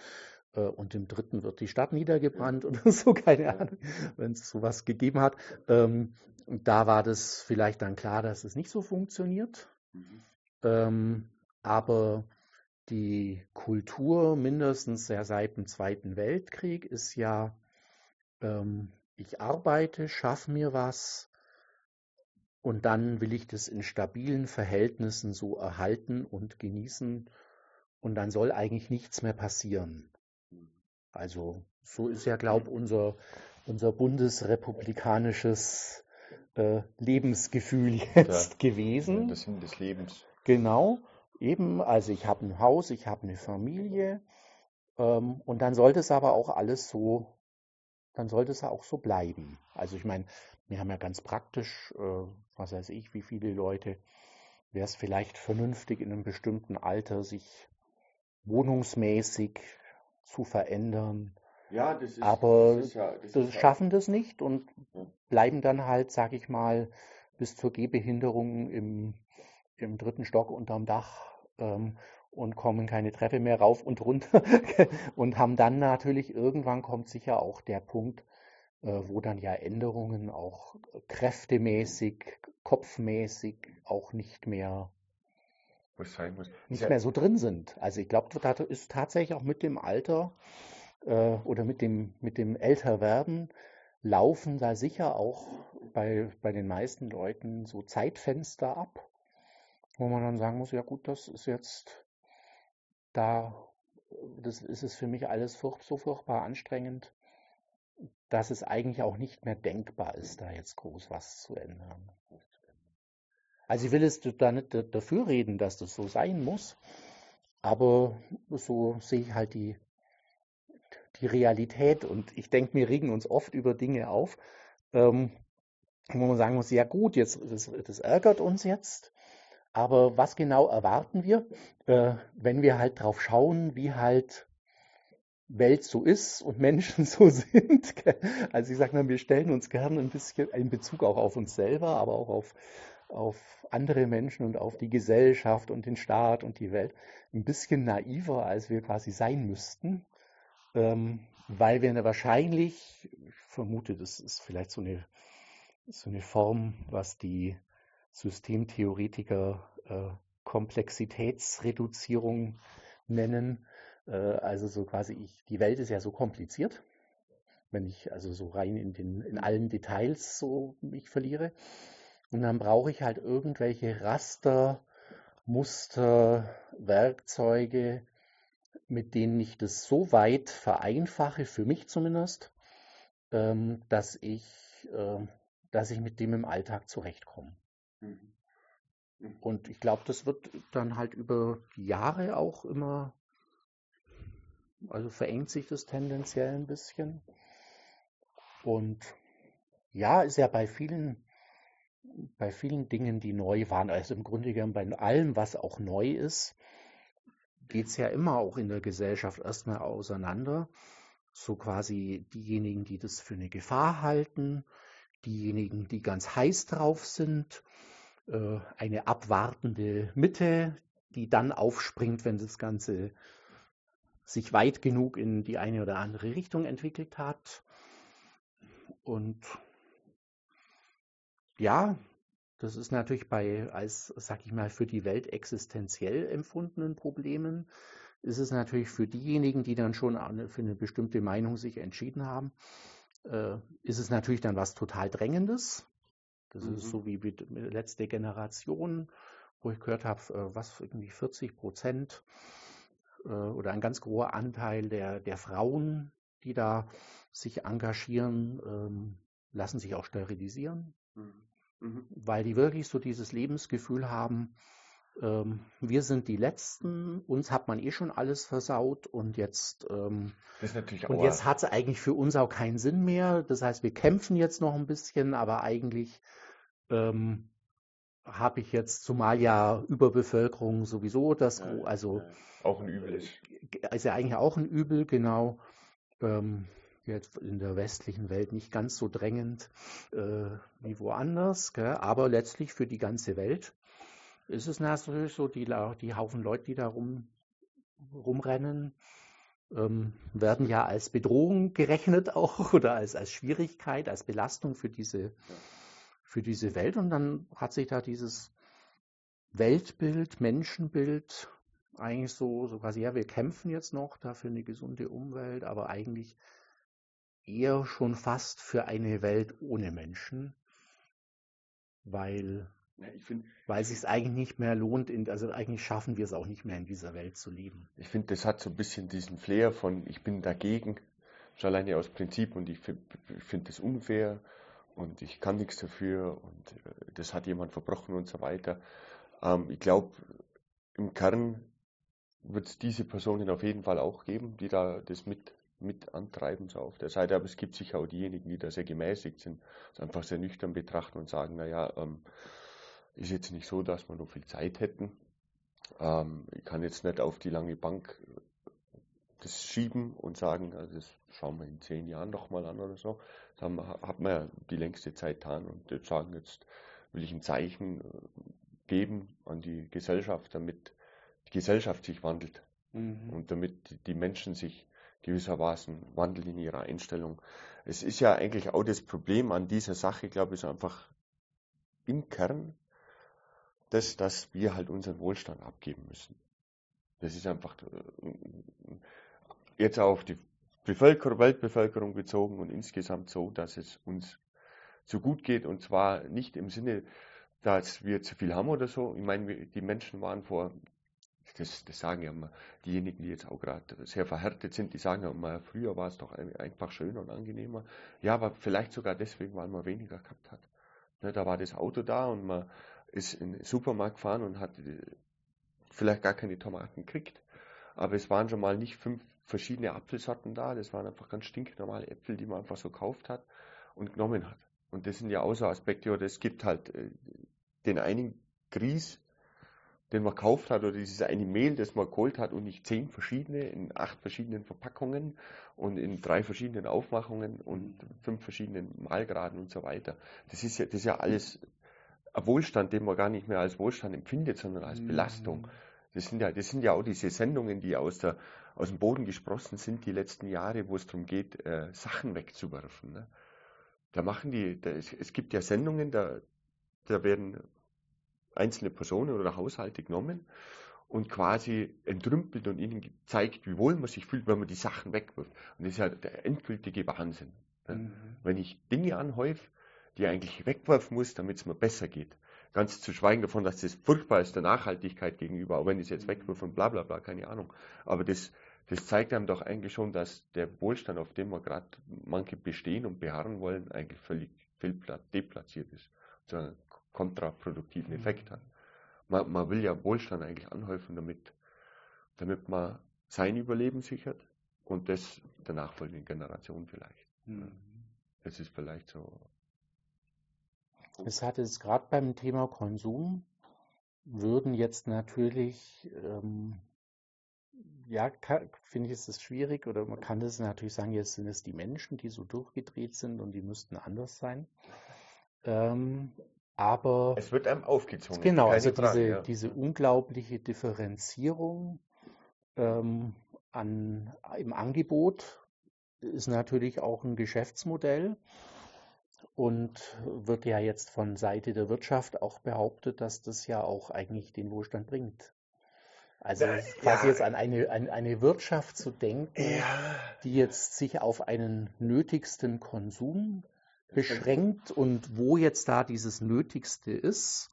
äh, und im dritten wird die Stadt niedergebrannt oder so, keine Ahnung, wenn es sowas gegeben hat. Ähm, da war das vielleicht dann klar, dass es nicht so funktioniert. Mhm. Ähm, aber die Kultur mindestens ja seit dem Zweiten Weltkrieg ist ja, ähm, ich arbeite, schaffe mir was und dann will ich das in stabilen Verhältnissen so erhalten und genießen und dann soll eigentlich nichts mehr passieren. Also so ist ja, glaube ich, unser, unser bundesrepublikanisches äh, Lebensgefühl jetzt ja, gewesen. Das Sinn des Lebens. Genau. Eben, also ich habe ein Haus, ich habe eine Familie ähm, und dann sollte es aber auch alles so, dann sollte es auch so bleiben. Also ich meine, wir haben ja ganz praktisch, äh, was weiß ich, wie viele Leute, wäre es vielleicht vernünftig in einem bestimmten Alter, sich wohnungsmäßig zu verändern. Ja, das ist, aber das, ist ja, das, das schaffen das nicht und bleiben dann halt, sag ich mal, bis zur Gehbehinderung im, im dritten Stock unterm Dach ähm, und kommen keine Treppe mehr rauf und runter. Und haben dann natürlich irgendwann kommt sicher auch der Punkt, äh, wo dann ja Änderungen auch kräftemäßig, kopfmäßig auch nicht mehr nicht mehr so drin sind. Also ich glaube, das ist tatsächlich auch mit dem Alter äh, oder mit dem, mit dem Älterwerden laufen da sicher auch bei, bei den meisten Leuten so Zeitfenster ab, wo man dann sagen muss, ja gut, das ist jetzt da, das ist es für mich alles furcht, so furchtbar anstrengend, dass es eigentlich auch nicht mehr denkbar ist, da jetzt groß was zu ändern. Also ich will es da nicht dafür reden, dass das so sein muss, aber so sehe ich halt die, die Realität und ich denke, wir regen uns oft über Dinge auf, ähm, wo man sagen muss, ja gut, jetzt, das, das ärgert uns jetzt, aber was genau erwarten wir, äh, wenn wir halt drauf schauen, wie halt Welt so ist und Menschen so sind? Also ich sage mal, wir stellen uns gerne ein bisschen in Bezug auch auf uns selber, aber auch auf, auf andere Menschen und auf die Gesellschaft und den Staat und die Welt ein bisschen naiver, als wir quasi sein müssten, ähm, weil wir wahrscheinlich, ich vermute, das ist vielleicht so eine, so eine Form, was die Systemtheoretiker äh, Komplexitätsreduzierung nennen. Äh, also so quasi, ich, die Welt ist ja so kompliziert, wenn ich also so rein in, den, in allen Details so mich verliere. Und dann brauche ich halt irgendwelche Raster, Muster, Werkzeuge, mit denen ich das so weit vereinfache, für mich zumindest, ähm, dass ich, äh, dass ich mit dem im Alltag zurechtkomme. Mhm. Mhm. Und ich glaube, das wird dann halt über Jahre auch immer, also verengt sich das tendenziell ein bisschen. Und ja, ist ja bei vielen, bei vielen Dingen, die neu waren, also im Grunde genommen bei allem, was auch neu ist, geht es ja immer auch in der Gesellschaft erstmal auseinander. So quasi diejenigen, die das für eine Gefahr halten, diejenigen, die ganz heiß drauf sind eine abwartende Mitte, die dann aufspringt, wenn das Ganze sich weit genug in die eine oder andere Richtung entwickelt hat. Und ja, das ist natürlich bei, als, sag ich mal, für die Welt existenziell empfundenen Problemen, ist es natürlich für diejenigen, die dann schon für eine bestimmte Meinung sich entschieden haben, äh, ist es natürlich dann was total Drängendes. Das mhm. ist so wie die letzte Generation, wo ich gehört habe, äh, was irgendwie 40 Prozent äh, oder ein ganz großer Anteil der, der Frauen, die da sich engagieren, ähm, lassen sich auch sterilisieren, mhm. mhm. weil die wirklich so dieses Lebensgefühl haben, ähm, wir sind die Letzten, uns hat man eh schon alles versaut und jetzt, ähm, und jetzt hat es eigentlich für uns auch keinen Sinn mehr. Das heißt, wir kämpfen jetzt noch ein bisschen, aber eigentlich ähm, habe ich jetzt, zumal ja Überbevölkerung sowieso das, also auch ein Übel ist. Ist ja eigentlich auch ein Übel, genau. Ähm, jetzt in der westlichen Welt nicht ganz so drängend äh, wie woanders, gell? aber letztlich für die ganze Welt ist es natürlich so, die, die Haufen Leute, die da rum, rumrennen, ähm, werden ja als Bedrohung gerechnet auch oder als, als Schwierigkeit, als Belastung für diese für diese Welt. Und dann hat sich da dieses Weltbild, Menschenbild eigentlich so, so quasi, ja, wir kämpfen jetzt noch dafür eine gesunde Umwelt, aber eigentlich eher schon fast für eine Welt ohne Menschen, weil, ja, find, weil es sich eigentlich nicht mehr lohnt, in, also eigentlich schaffen wir es auch nicht mehr in dieser Welt zu leben. Ich finde, das hat so ein bisschen diesen Flair von, ich bin dagegen, schon alleine aus Prinzip und ich finde find das unfair und ich kann nichts dafür und äh, das hat jemand verbrochen und so weiter. Ähm, ich glaube, im Kern wird es diese Personen auf jeden Fall auch geben, die da das mit, mit antreiben, so auf der Seite. Aber es gibt sicher auch diejenigen, die da sehr gemäßigt sind, das einfach sehr nüchtern betrachten und sagen, naja, ähm, ist jetzt nicht so, dass wir noch viel Zeit hätten. Ähm, ich kann jetzt nicht auf die lange Bank das schieben und sagen, also das schauen wir in zehn Jahren noch mal an oder so. Dann hat man ja die längste Zeit getan und jetzt sagen, jetzt will ich ein Zeichen äh, geben an die Gesellschaft, damit die Gesellschaft sich wandelt mhm. und damit die Menschen sich gewissermaßen wandeln in ihrer Einstellung. Es ist ja eigentlich auch das Problem an dieser Sache, glaube ich, ist einfach im Kern das, dass wir halt unseren Wohlstand abgeben müssen. Das ist einfach äh, jetzt auf die Bevölkerung, Weltbevölkerung bezogen und insgesamt so, dass es uns so gut geht und zwar nicht im Sinne, dass wir zu viel haben oder so. Ich meine, die Menschen waren vor, das, das sagen ja immer diejenigen, die jetzt auch gerade sehr verhärtet sind, die sagen ja immer, früher war es doch einfach schöner und angenehmer. Ja, aber vielleicht sogar deswegen, weil man weniger gehabt hat. Ne, da war das Auto da und man ist in den Supermarkt gefahren und hat äh, vielleicht gar keine Tomaten gekriegt. Aber es waren schon mal nicht fünf verschiedene Apfelsorten da. Das waren einfach ganz stinknormale Äpfel, die man einfach so gekauft hat und genommen hat. Und das sind ja auch so Aspekte, oder es gibt halt äh, den einen Grieß, den man gekauft hat, oder dieses eine Mehl, das man geholt hat und nicht zehn verschiedene in acht verschiedenen Verpackungen und in drei verschiedenen Aufmachungen und fünf verschiedenen Mahlgraden und so weiter. Das ist ja, das ist ja alles ein Wohlstand, den man gar nicht mehr als Wohlstand empfindet, sondern als mhm. Belastung. Das sind ja, das sind ja auch diese Sendungen, die aus der aus dem Boden gesprossen sind die letzten Jahre, wo es darum geht, äh, Sachen wegzuwerfen. Ne? Da machen die, da, es, es, gibt ja Sendungen, da, da werden einzelne Personen oder Haushalte genommen und quasi entrümpelt und ihnen gezeigt, wie wohl man sich fühlt, wenn man die Sachen wegwirft. Und das ist ja der endgültige Wahnsinn. Ne? Mhm. Wenn ich Dinge anhäufe, die eigentlich wegwerfen muss, damit es mir besser geht. Ganz zu schweigen davon, dass das furchtbar ist der Nachhaltigkeit gegenüber, auch wenn ich es jetzt wegwirfe und bla bla bla, keine Ahnung. Aber das, das zeigt einem doch eigentlich schon, dass der Wohlstand, auf dem wir gerade manche bestehen und beharren wollen, eigentlich völlig deplatziert ist, so einen kontraproduktiven mhm. Effekt hat. Man, man will ja Wohlstand eigentlich anhäufen, damit, damit man sein Überleben sichert und das der nachfolgenden Generation vielleicht. Mhm. Das ist vielleicht so. Es hat es gerade beim Thema Konsum, würden jetzt natürlich ähm, ja, finde ich, ist es schwierig oder man kann das natürlich sagen, jetzt sind es die Menschen, die so durchgedreht sind und die müssten anders sein. Ähm, aber es wird einem aufgezogen. Genau, also Frage, diese, ja. diese unglaubliche Differenzierung ähm, an, im Angebot ist natürlich auch ein Geschäftsmodell und wird ja jetzt von Seite der Wirtschaft auch behauptet, dass das ja auch eigentlich den Wohlstand bringt. Also ja, quasi ja. jetzt an eine, an eine Wirtschaft zu denken, ja. die jetzt sich auf einen nötigsten Konsum beschränkt und wo jetzt da dieses Nötigste ist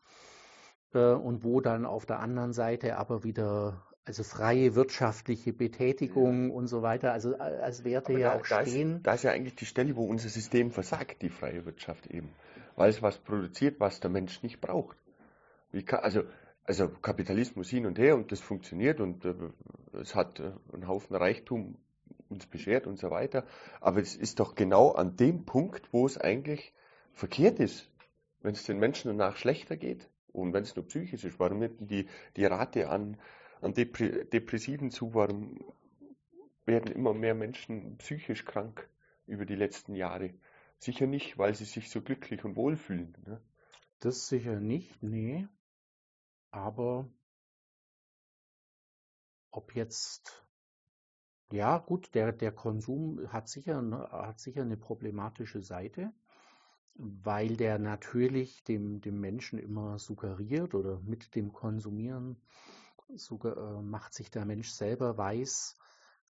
äh, und wo dann auf der anderen Seite aber wieder also freie wirtschaftliche Betätigung ja. und so weiter, also äh, als Werte ja auch da stehen. Ist, da ist ja eigentlich die Stelle, wo unser System versagt, die freie Wirtschaft eben. Weil es was produziert, was der Mensch nicht braucht. Kann, also, also Kapitalismus hin und her und das funktioniert und äh, es hat äh, einen Haufen Reichtum uns beschert und so weiter. Aber es ist doch genau an dem Punkt, wo es eigentlich verkehrt ist. Wenn es den Menschen danach schlechter geht und wenn es nur psychisch ist, warum nimmt die, die Rate an an Depressiven zu, warum werden immer mehr Menschen psychisch krank über die letzten Jahre? Sicher nicht, weil sie sich so glücklich und wohl fühlen. Ne? Das sicher nicht, nee. Aber ob jetzt, ja gut, der, der Konsum hat sicher, hat sicher eine problematische Seite, weil der natürlich dem, dem Menschen immer suggeriert oder mit dem Konsumieren so äh, macht sich der Mensch selber weiß,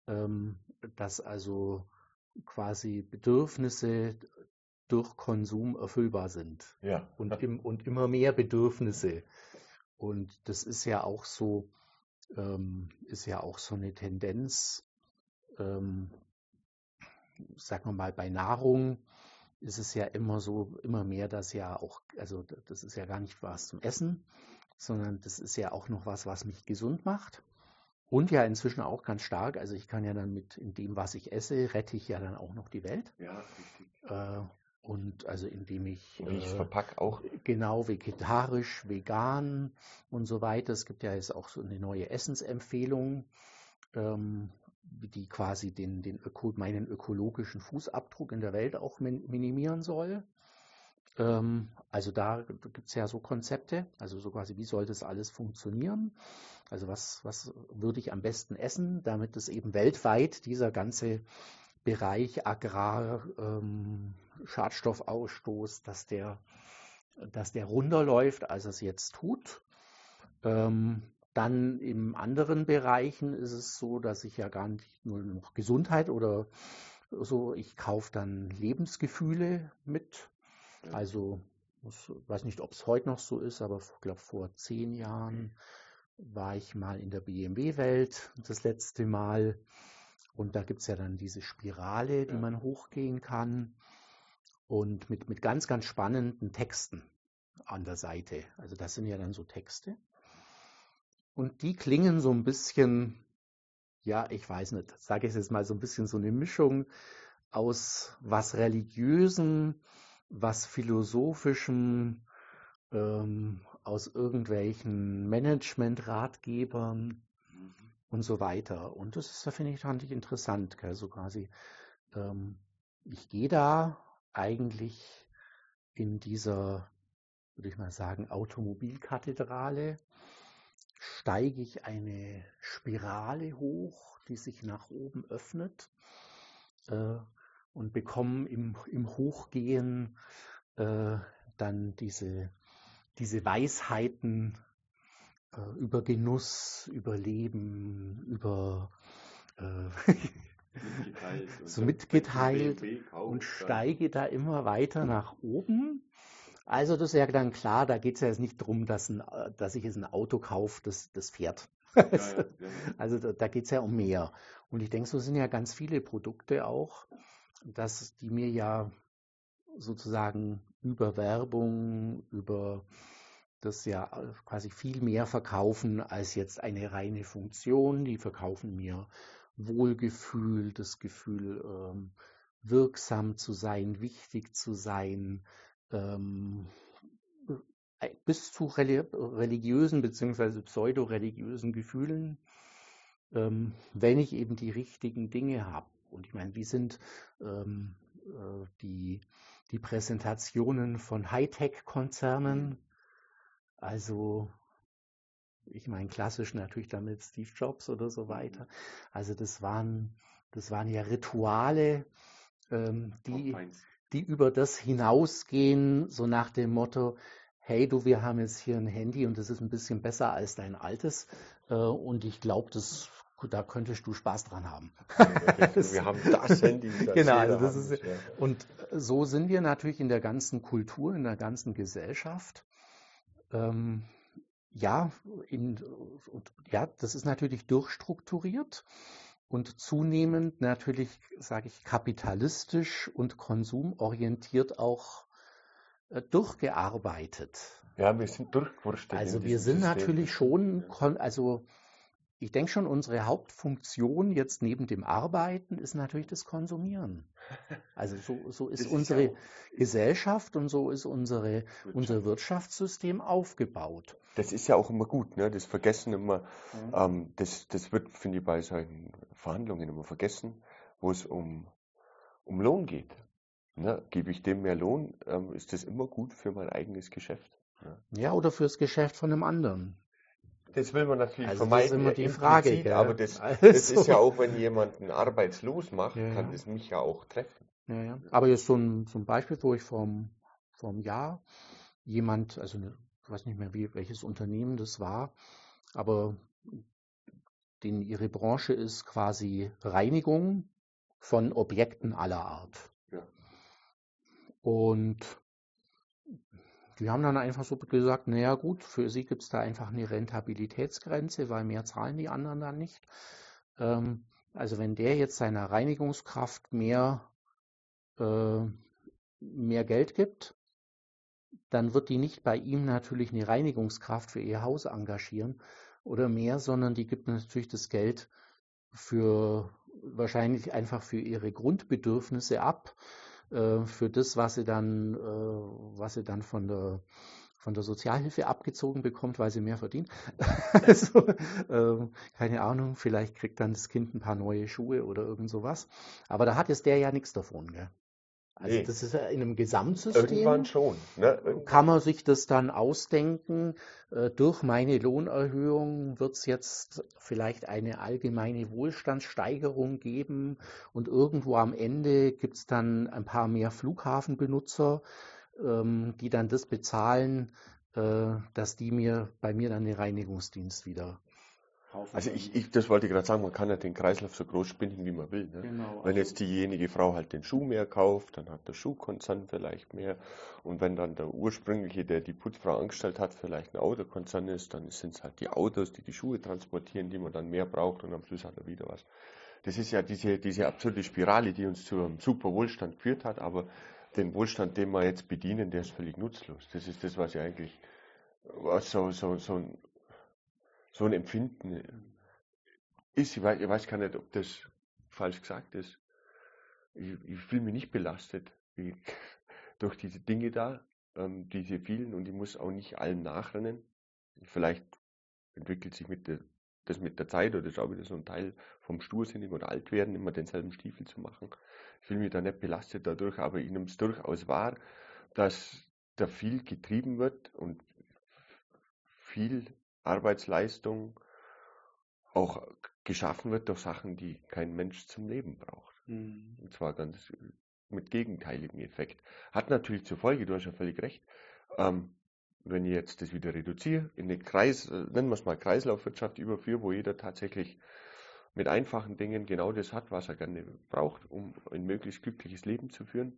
ähm, dass also quasi Bedürfnisse durch Konsum erfüllbar sind. Ja. Und, im, und immer mehr Bedürfnisse. Und das ist ja auch so, ähm, ist ja auch so eine Tendenz, ähm, sagen wir mal, bei Nahrung ist es ja immer so, immer mehr, dass ja auch, also das ist ja gar nicht was zum Essen, sondern das ist ja auch noch was, was mich gesund macht. Und ja inzwischen auch ganz stark, also ich kann ja dann mit in dem, was ich esse, rette ich ja dann auch noch die Welt. Ja, richtig. Äh, und also indem ich, und ich äh, verpack auch. Genau, vegetarisch, vegan und so weiter. Es gibt ja jetzt auch so eine neue Essensempfehlung, ähm, die quasi den, den Öko, meinen ökologischen Fußabdruck in der Welt auch min minimieren soll. Ähm, also da gibt es ja so Konzepte, also so quasi, wie soll das alles funktionieren? Also was, was würde ich am besten essen, damit es eben weltweit dieser ganze Bereich Agrar, ähm, Schadstoffausstoß, dass der, dass der runterläuft, als es jetzt tut. Ähm, dann in anderen Bereichen ist es so, dass ich ja gar nicht nur noch Gesundheit oder so, ich kaufe dann Lebensgefühle mit. Also, ich weiß nicht, ob es heute noch so ist, aber ich glaube, vor zehn Jahren war ich mal in der BMW-Welt das letzte Mal. Und da gibt es ja dann diese Spirale, die ja. man hochgehen kann. Und mit, mit ganz, ganz spannenden Texten an der Seite. Also das sind ja dann so Texte. Und die klingen so ein bisschen, ja, ich weiß nicht, sage ich jetzt mal so ein bisschen so eine Mischung aus was religiösen, was philosophischem, ähm, aus irgendwelchen Management-Ratgebern. Und so weiter. Und das ist, finde ich, fand ich interessant. Gell? So quasi, ähm, ich gehe da eigentlich in dieser, würde ich mal sagen, Automobilkathedrale, steige ich eine Spirale hoch, die sich nach oben öffnet. Äh, und bekommen im, im Hochgehen äh, dann diese, diese Weisheiten äh, über Genuss, über Leben, über äh, so mitgeteilt und steige da immer weiter nach oben. Also das ist ja dann klar, da geht es ja jetzt nicht darum, dass, ein, dass ich jetzt ein Auto kaufe, das, das fährt. Ja, ja, also da, da geht es ja um mehr. Und ich denke, so sind ja ganz viele Produkte auch, dass die mir ja sozusagen über Werbung, über das ja quasi viel mehr verkaufen als jetzt eine reine Funktion. Die verkaufen mir Wohlgefühl, das Gefühl, ähm, wirksam zu sein, wichtig zu sein, ähm, äh, bis zu religiösen bzw. pseudo-religiösen Gefühlen, ähm, wenn ich eben die richtigen Dinge habe. Und ich meine, wie sind ähm, äh, die, die Präsentationen von Hightech-Konzernen? Also ich meine klassisch natürlich damit Steve Jobs oder so weiter. Also das waren, das waren ja Rituale, ähm, die, die über das hinausgehen, so nach dem Motto, hey du, wir haben jetzt hier ein Handy und das ist ein bisschen besser als dein altes äh, und ich glaube, das da könntest du Spaß dran haben. wir haben das Handy. Das genau, also das ist, ja. und so sind wir natürlich in der ganzen Kultur, in der ganzen Gesellschaft. Ähm, ja, in, und, ja, das ist natürlich durchstrukturiert und zunehmend natürlich, sage ich, kapitalistisch und konsumorientiert auch äh, durchgearbeitet. Ja, wir sind durchgewurschtelt. Also wir sind System. natürlich schon, also ich denke schon, unsere Hauptfunktion jetzt neben dem Arbeiten ist natürlich das Konsumieren. Also so, so ist, ist unsere ja Gesellschaft und so ist unsere, Wirtschaft. unser Wirtschaftssystem aufgebaut. Das ist ja auch immer gut, ne? das vergessen immer, mhm. ähm, das, das wird, finde ich, bei solchen Verhandlungen immer vergessen, wo es um, um Lohn geht. Ne? Gebe ich dem mehr Lohn, ähm, ist das immer gut für mein eigenes Geschäft. Ne? Ja, oder fürs Geschäft von einem anderen. Das will man natürlich also vermeiden. Das ist immer die Frage. Gell? Aber das, also. das ist ja auch, wenn jemanden arbeitslos macht, ja, kann das mich ja auch treffen. Ja, ja. Aber jetzt so ein, so ein Beispiel, wo ich vor einem Jahr jemand, also eine, ich weiß nicht mehr, wie, welches Unternehmen das war, aber den, ihre Branche ist quasi Reinigung von Objekten aller Art. Ja. Und die haben dann einfach so gesagt, naja gut, für sie gibt es da einfach eine Rentabilitätsgrenze, weil mehr zahlen die anderen dann nicht. Ähm, also wenn der jetzt seiner Reinigungskraft mehr, äh, mehr Geld gibt, dann wird die nicht bei ihm natürlich eine Reinigungskraft für ihr Haus engagieren oder mehr, sondern die gibt natürlich das Geld für wahrscheinlich einfach für ihre Grundbedürfnisse ab äh, für das, was sie dann, äh, was sie dann von der von der Sozialhilfe abgezogen bekommt, weil sie mehr verdient. also, äh, keine Ahnung, vielleicht kriegt dann das Kind ein paar neue Schuhe oder irgend sowas. Aber da hat es der ja nichts davon. Gell? Also nee. das ist ja in einem Gesamtsystem. Irgendwann schon. Ne? Kann man sich das dann ausdenken, äh, durch meine Lohnerhöhung wird es jetzt vielleicht eine allgemeine Wohlstandssteigerung geben und irgendwo am Ende gibt es dann ein paar mehr Flughafenbenutzer, ähm, die dann das bezahlen, äh, dass die mir bei mir dann den Reinigungsdienst wieder also ich, ich, das wollte ich gerade sagen, man kann ja den Kreislauf so groß spinnen, wie man will. Ne? Genau, wenn also jetzt diejenige Frau halt den Schuh mehr kauft, dann hat der Schuhkonzern vielleicht mehr. Und wenn dann der ursprüngliche, der die Putzfrau angestellt hat, vielleicht ein Autokonzern ist, dann sind es halt die Autos, die die Schuhe transportieren, die man dann mehr braucht und am Schluss hat er wieder was. Das ist ja diese, diese absurde Spirale, die uns zu einem super Wohlstand geführt hat, aber den Wohlstand, den wir jetzt bedienen, der ist völlig nutzlos. Das ist das, was ja eigentlich was so, so, so ein so ein Empfinden ist. Ich weiß, ich weiß gar nicht, ob das falsch gesagt ist. Ich, ich fühle mich nicht belastet wie, durch diese Dinge da, ähm, diese vielen, und ich muss auch nicht allen nachrennen. Vielleicht entwickelt sich mit der, das mit der Zeit oder ist auch wieder so ein Teil vom Stursinnigen oder Altwerden, immer denselben Stiefel zu machen. Ich fühle mich da nicht belastet dadurch, aber ich nehme es durchaus wahr, dass da viel getrieben wird und viel Arbeitsleistung auch geschaffen wird durch Sachen, die kein Mensch zum Leben braucht. Mhm. Und zwar ganz mit gegenteiligem Effekt. Hat natürlich zur Folge, du hast ja völlig recht, ähm, wenn ich jetzt das wieder reduziere, in eine Kreis, äh, nennen wir es mal Kreislaufwirtschaft überführe, wo jeder tatsächlich mit einfachen Dingen genau das hat, was er gerne braucht, um ein möglichst glückliches Leben zu führen,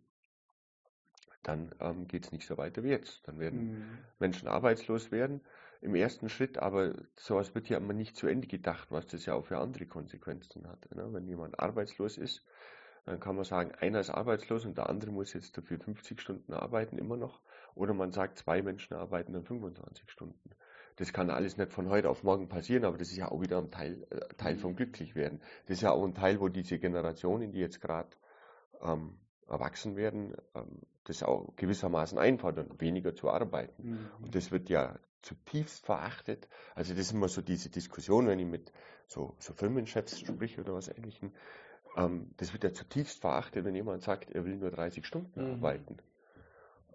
dann ähm, geht es nicht so weiter wie jetzt. Dann werden mhm. Menschen arbeitslos werden im ersten Schritt, aber sowas wird ja immer nicht zu Ende gedacht, was das ja auch für andere Konsequenzen hat. Ne? Wenn jemand arbeitslos ist, dann kann man sagen, einer ist arbeitslos und der andere muss jetzt dafür 50 Stunden arbeiten, immer noch. Oder man sagt, zwei Menschen arbeiten dann 25 Stunden. Das kann alles nicht von heute auf morgen passieren, aber das ist ja auch wieder ein Teil, äh, Teil vom Glücklichwerden. Das ist ja auch ein Teil, wo diese Generationen, die jetzt gerade ähm, erwachsen werden, ähm, das auch gewissermaßen einfordern, weniger zu arbeiten. Mhm. Und das wird ja zutiefst verachtet. Also das ist immer so diese Diskussion, wenn ich mit so, so Firmenchefs spreche oder was ähnlichem. Ähm, das wird ja zutiefst verachtet, wenn jemand sagt, er will nur 30 Stunden mhm. arbeiten.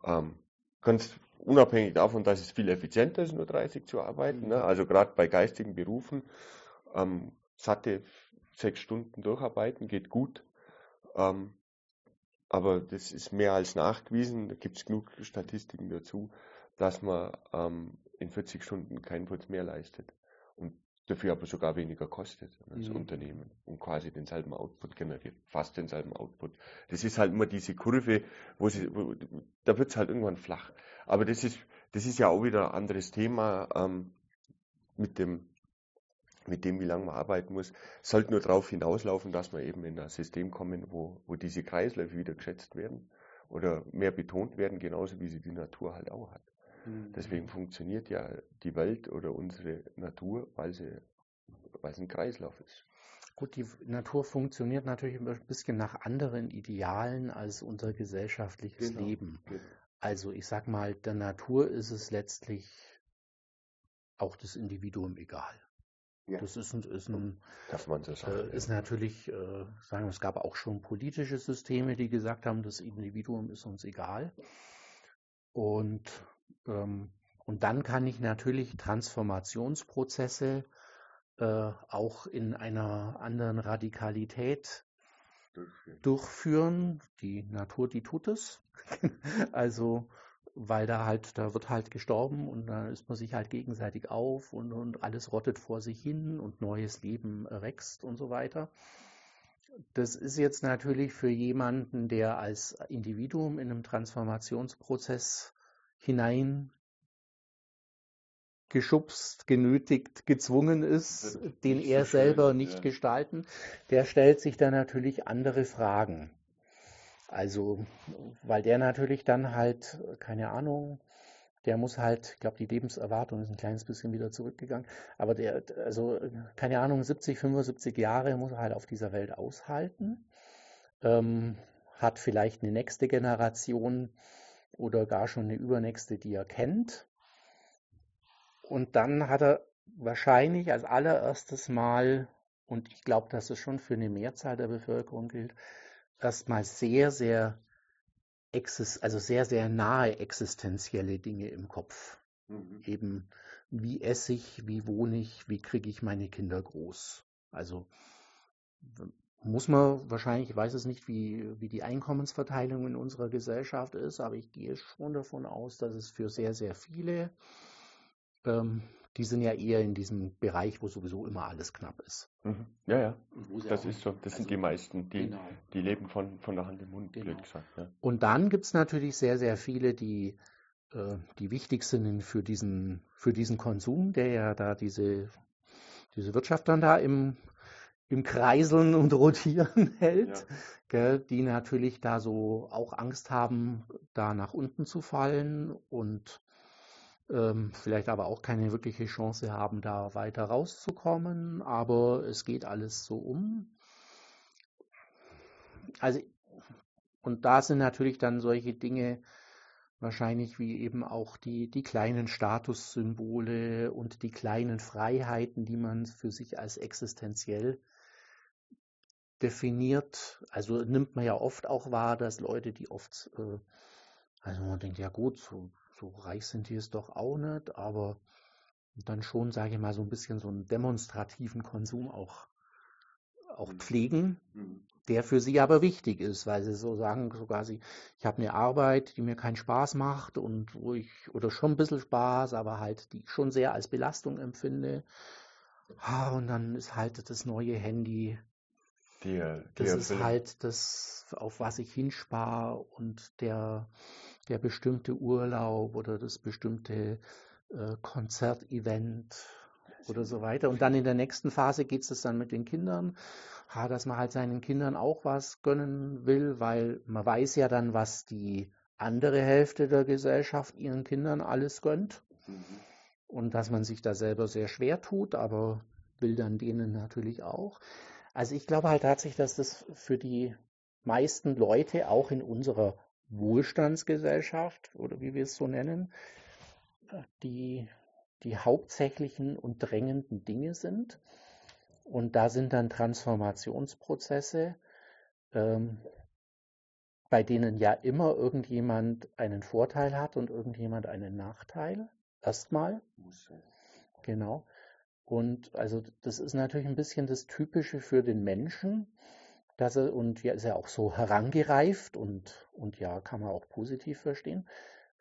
Ähm, ganz unabhängig davon, dass es viel effizienter ist, nur 30 zu arbeiten. Ne? Also gerade bei geistigen Berufen, ähm, satte sechs Stunden durcharbeiten geht gut. Ähm, aber das ist mehr als nachgewiesen. Da gibt es genug Statistiken dazu, dass man ähm, in 40 Stunden keinen Putz mehr leistet und dafür aber sogar weniger kostet als mhm. Unternehmen und quasi denselben Output generiert, fast denselben Output. Das ist halt immer diese Kurve, wo sie, wo, da wird es halt irgendwann flach. Aber das ist, das ist ja auch wieder ein anderes Thema ähm, mit dem mit dem, wie lange man arbeiten muss, sollte nur darauf hinauslaufen, dass wir eben in ein System kommen, wo, wo diese Kreisläufe wieder geschätzt werden oder mehr betont werden, genauso wie sie die Natur halt auch hat. Mhm. Deswegen funktioniert ja die Welt oder unsere Natur, weil, sie, weil es ein Kreislauf ist. Gut, die Natur funktioniert natürlich ein bisschen nach anderen Idealen als unser gesellschaftliches genau. Leben. Genau. Also ich sag mal, der Natur ist es letztlich auch das Individuum egal. Ja. Das ist, ein, ist, ein, Darf man so sagen, äh, ist natürlich, äh, sagen wir, es gab auch schon politische Systeme, die gesagt haben, das Individuum ist uns egal. Und und dann kann ich natürlich Transformationsprozesse äh, auch in einer anderen Radikalität durchführen. durchführen. Die Natur, die tut es. also, weil da halt, da wird halt gestorben und da ist man sich halt gegenseitig auf und, und alles rottet vor sich hin und neues Leben wächst und so weiter. Das ist jetzt natürlich für jemanden, der als Individuum in einem Transformationsprozess hinein geschubst, genötigt, gezwungen ist, den er selber nicht ja. gestalten, der stellt sich dann natürlich andere Fragen. Also, weil der natürlich dann halt, keine Ahnung, der muss halt, ich glaube, die Lebenserwartung ist ein kleines bisschen wieder zurückgegangen, aber der, also, keine Ahnung, 70, 75 Jahre muss er halt auf dieser Welt aushalten, ähm, hat vielleicht eine nächste Generation, oder gar schon eine übernächste, die er kennt. Und dann hat er wahrscheinlich als allererstes Mal, und ich glaube, dass es schon für eine Mehrzahl der Bevölkerung gilt, erstmal sehr, sehr, also sehr, sehr nahe existenzielle Dinge im Kopf. Mhm. Eben, wie esse ich, wie wohne ich, wie kriege ich meine Kinder groß. Also muss man wahrscheinlich, ich weiß es nicht, wie, wie die Einkommensverteilung in unserer Gesellschaft ist, aber ich gehe schon davon aus, dass es für sehr, sehr viele, ähm, die sind ja eher in diesem Bereich, wo sowieso immer alles knapp ist. Mhm. Ja, ja, das ist so. Das also, sind die meisten, die, genau. die leben von, von der Hand im Mund, genau. blöd gesagt. Ja. Und dann gibt es natürlich sehr, sehr viele, die, äh, die wichtig sind für diesen, für diesen Konsum, der ja da diese, diese Wirtschaft dann da im im Kreiseln und Rotieren hält, ja. gell, die natürlich da so auch Angst haben, da nach unten zu fallen und ähm, vielleicht aber auch keine wirkliche Chance haben, da weiter rauszukommen. Aber es geht alles so um. Also, und da sind natürlich dann solche Dinge, wahrscheinlich wie eben auch die, die kleinen Statussymbole und die kleinen Freiheiten, die man für sich als existenziell definiert. Also nimmt man ja oft auch wahr, dass Leute, die oft, äh, also man denkt, ja gut, so, so reich sind die es doch auch nicht, aber dann schon, sage ich mal, so ein bisschen so einen demonstrativen Konsum auch, auch mhm. pflegen, mhm. der für sie aber wichtig ist, weil sie so sagen, sogar sie, ich habe eine Arbeit, die mir keinen Spaß macht und wo ich, oder schon ein bisschen Spaß, aber halt, die ich schon sehr als Belastung empfinde. und dann ist halt das neue Handy der, der das ist Film. halt das, auf was ich hinspare und der, der bestimmte Urlaub oder das bestimmte äh, Konzertevent oder so weiter. Und dann in der nächsten Phase geht es dann mit den Kindern, ha, dass man halt seinen Kindern auch was gönnen will, weil man weiß ja dann, was die andere Hälfte der Gesellschaft ihren Kindern alles gönnt. Mhm. Und dass man sich da selber sehr schwer tut, aber will dann denen natürlich auch. Also ich glaube halt tatsächlich, dass das für die meisten Leute auch in unserer Wohlstandsgesellschaft oder wie wir es so nennen, die, die hauptsächlichen und drängenden Dinge sind. Und da sind dann Transformationsprozesse ähm, bei denen ja immer irgendjemand einen Vorteil hat und irgendjemand einen Nachteil. Erstmal. Genau. Und also das ist natürlich ein bisschen das Typische für den Menschen, dass er, und ja, ist ja auch so herangereift und, und ja, kann man auch positiv verstehen,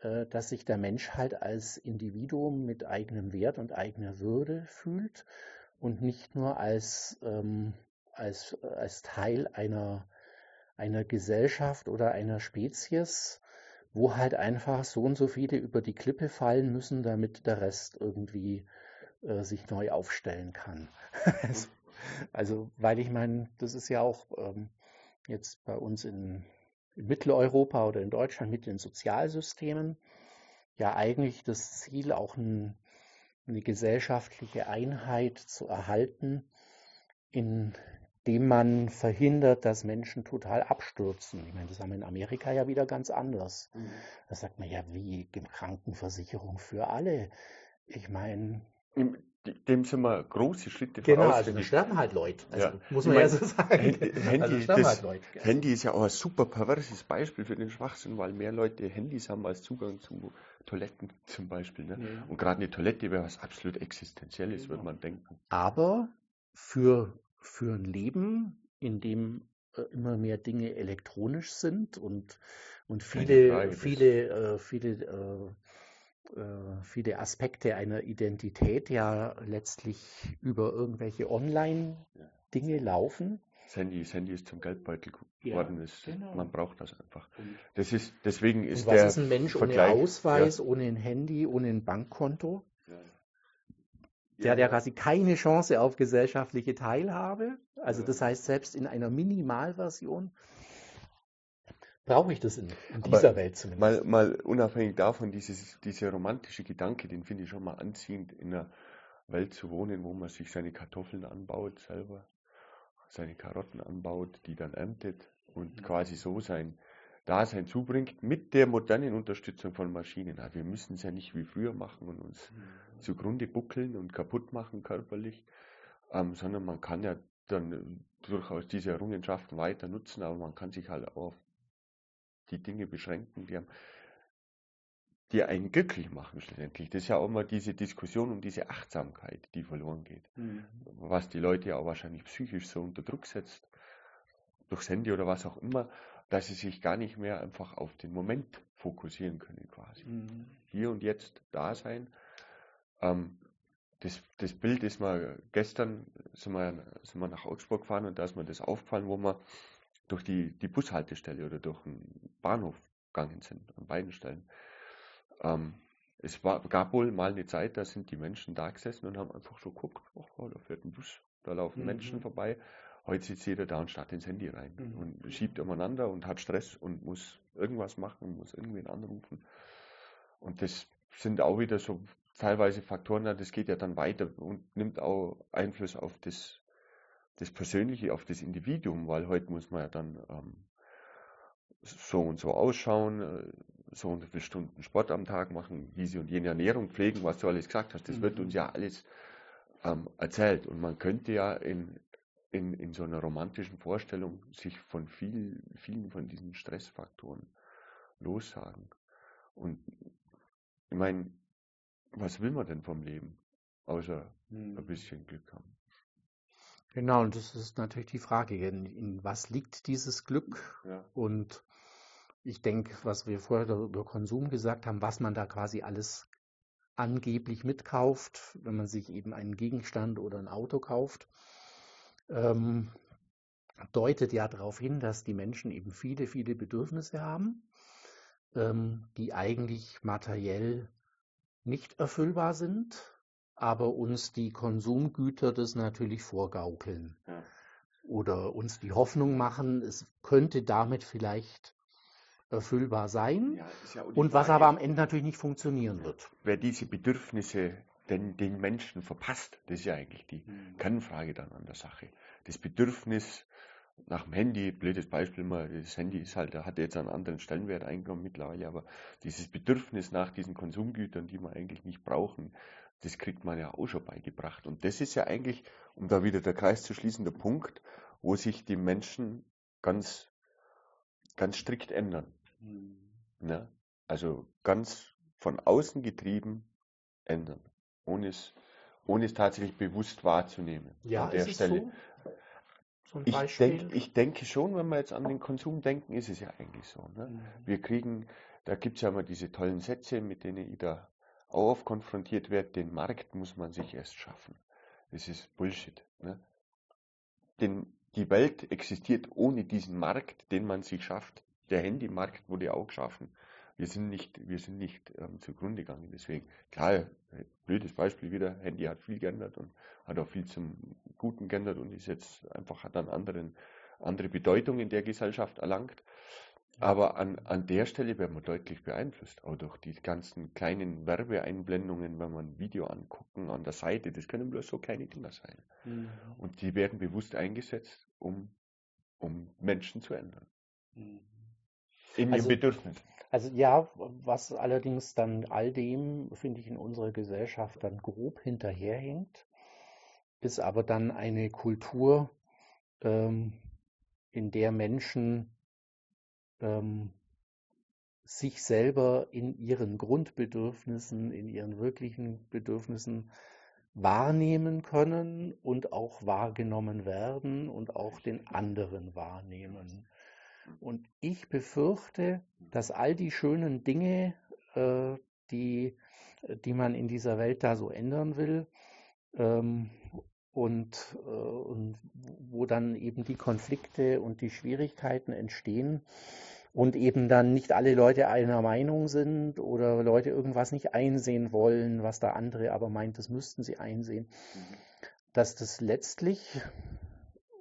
äh, dass sich der Mensch halt als Individuum mit eigenem Wert und eigener Würde fühlt und nicht nur als, ähm, als, als Teil einer, einer Gesellschaft oder einer Spezies, wo halt einfach so und so viele über die Klippe fallen müssen, damit der Rest irgendwie äh, sich neu aufstellen kann. also, also, weil ich meine, das ist ja auch ähm, jetzt bei uns in, in Mitteleuropa oder in Deutschland mit den Sozialsystemen ja eigentlich das Ziel, auch ein, eine gesellschaftliche Einheit zu erhalten, indem man verhindert, dass Menschen total abstürzen. Ich meine, das haben wir in Amerika ja wieder ganz anders. Mhm. Da sagt man ja, wie Krankenversicherung für alle. Ich meine, dem sind wir große Schritte genau, voraus. Genau, also da sterben halt Leute. Also, ja. Muss man ich ja so sagen. Handy, also das, halt Leute. Handy ist ja auch ein super perverses Beispiel für den Schwachsinn, weil mehr Leute Handys haben als Zugang zu Toiletten zum Beispiel. Ne? Ja. Und gerade eine Toilette wäre was absolut Existenzielles, genau. würde man denken. Aber für, für ein Leben, in dem äh, immer mehr Dinge elektronisch sind und, und viele, viele, äh, viele äh, viele Aspekte einer Identität ja letztlich über irgendwelche Online-Dinge laufen. Das Handy, das Handy ist zum Geldbeutel geworden. Ja, ist, genau. Man braucht das einfach. Das ist, deswegen ist Und was ist ein Mensch Vergleich, ohne Ausweis, ja. ohne ein Handy, ohne ein Bankkonto? Ja. Der hat ja quasi keine Chance auf gesellschaftliche Teilhabe. Also das heißt, selbst in einer Minimalversion brauche ich das in, in dieser Welt zumindest. Mal, mal unabhängig davon, dieses, dieser romantische Gedanke, den finde ich schon mal anziehend, in einer Welt zu wohnen, wo man sich seine Kartoffeln anbaut selber, seine Karotten anbaut, die dann erntet und mhm. quasi so sein Dasein zubringt, mit der modernen Unterstützung von Maschinen. Also wir müssen es ja nicht wie früher machen und uns mhm. zugrunde buckeln und kaputt machen körperlich, ähm, sondern man kann ja dann durchaus diese Errungenschaften weiter nutzen, aber man kann sich halt auch auf die Dinge beschränken, die, haben, die einen glücklich machen schlussendlich. Das ist ja auch immer diese Diskussion um diese Achtsamkeit, die verloren geht. Mhm. Was die Leute ja auch wahrscheinlich psychisch so unter Druck setzt, durchs Handy oder was auch immer, dass sie sich gar nicht mehr einfach auf den Moment fokussieren können quasi. Mhm. Hier und jetzt da sein. Ähm, das, das Bild ist mal gestern sind wir, sind wir nach Augsburg gefahren und da ist mir das aufgefallen, wo wir durch die, die Bushaltestelle oder durch den Bahnhof gegangen sind, an beiden Stellen. Ähm, es war, gab wohl mal eine Zeit, da sind die Menschen da gesessen und haben einfach so geguckt, oh, da fährt ein Bus, da laufen mhm. Menschen vorbei. Heute sitzt jeder da und starrt ins Handy rein mhm. und schiebt umeinander und hat Stress und muss irgendwas machen, muss irgendwen anrufen. Und das sind auch wieder so teilweise Faktoren, das geht ja dann weiter und nimmt auch Einfluss auf das das Persönliche auf das Individuum, weil heute muss man ja dann ähm, so und so ausschauen, äh, so und so viele Stunden Sport am Tag machen, diese und jene Ernährung pflegen, was du alles gesagt hast. Das mhm. wird uns ja alles ähm, erzählt. Und man könnte ja in, in, in so einer romantischen Vorstellung sich von viel, vielen von diesen Stressfaktoren lossagen. Und ich meine, was will man denn vom Leben? Außer mhm. ein bisschen Glück haben. Genau, und das ist natürlich die Frage, in, in was liegt dieses Glück? Ja. Und ich denke, was wir vorher über Konsum gesagt haben, was man da quasi alles angeblich mitkauft, wenn man sich eben einen Gegenstand oder ein Auto kauft, ähm, deutet ja darauf hin, dass die Menschen eben viele, viele Bedürfnisse haben, ähm, die eigentlich materiell nicht erfüllbar sind aber uns die Konsumgüter das natürlich vorgaukeln. Ja. Oder uns die Hoffnung machen, es könnte damit vielleicht erfüllbar sein. Ja, ja und was aber am Ende natürlich nicht funktionieren wird. Wer diese Bedürfnisse den, den Menschen verpasst, das ist ja eigentlich die mhm. Kernfrage dann an der Sache. Das Bedürfnis nach dem Handy, blödes Beispiel mal, das Handy ist halt, hat jetzt einen anderen Stellenwert eingenommen mittlerweile, aber dieses Bedürfnis nach diesen Konsumgütern, die wir eigentlich nicht brauchen, das kriegt man ja auch schon beigebracht. Und das ist ja eigentlich, um da wieder der Kreis zu schließen, der Punkt, wo sich die Menschen ganz ganz strikt ändern. Mhm. Ne? Also ganz von außen getrieben ändern, ohne es, ohne es tatsächlich bewusst wahrzunehmen. Ja, an der Stelle. So? So ich, denk, ich denke schon, wenn wir jetzt an den Konsum denken, ist es ja eigentlich so. Ne? Mhm. Wir kriegen, da gibt es ja immer diese tollen Sätze, mit denen ich da oft konfrontiert werde, den Markt muss man sich erst schaffen. Das ist Bullshit. Ne? Denn die Welt existiert ohne diesen Markt, den man sich schafft. Der Handymarkt wurde auch geschaffen. Wir sind nicht, wir sind nicht ähm, zugrunde gegangen. Deswegen, klar, blödes Beispiel wieder, Handy hat viel geändert und hat auch viel zum Guten geändert und ist jetzt einfach, hat dann anderen, andere Bedeutung in der Gesellschaft erlangt. Aber an, an der Stelle werden wir deutlich beeinflusst, auch durch die ganzen kleinen Werbeeinblendungen, wenn wir ein Video angucken an der Seite, das können bloß so kleine Dinger sein. Mhm. Und die werden bewusst eingesetzt, um, um Menschen zu ändern. Mhm. In also, ihren Bedürfnissen. Also ja, was allerdings dann all dem, finde ich, in unserer Gesellschaft dann grob hinterherhinkt, ist aber dann eine Kultur, ähm, in der Menschen ähm, sich selber in ihren Grundbedürfnissen, in ihren wirklichen Bedürfnissen wahrnehmen können und auch wahrgenommen werden und auch den anderen wahrnehmen. Und ich befürchte, dass all die schönen Dinge, äh, die, die man in dieser Welt da so ändern will, ähm, und, äh, und wo dann eben die Konflikte und die Schwierigkeiten entstehen und eben dann nicht alle Leute einer Meinung sind oder Leute irgendwas nicht einsehen wollen, was der andere aber meint, das müssten sie einsehen, mhm. dass das letztlich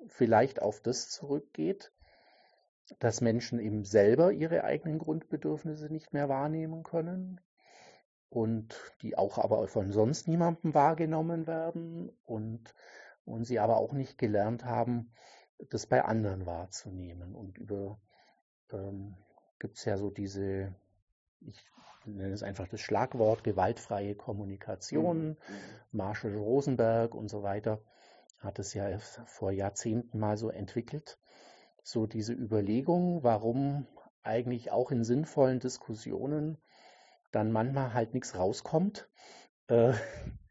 vielleicht auf das zurückgeht, dass Menschen eben selber ihre eigenen Grundbedürfnisse nicht mehr wahrnehmen können, und die auch aber von sonst niemandem wahrgenommen werden und, und sie aber auch nicht gelernt haben, das bei anderen wahrzunehmen. Und über ähm, gibt es ja so diese, ich nenne es einfach das Schlagwort gewaltfreie Kommunikation, mhm. Marshall Rosenberg und so weiter hat es ja vor Jahrzehnten mal so entwickelt. So diese Überlegung, warum eigentlich auch in sinnvollen Diskussionen dann manchmal halt nichts rauskommt, äh,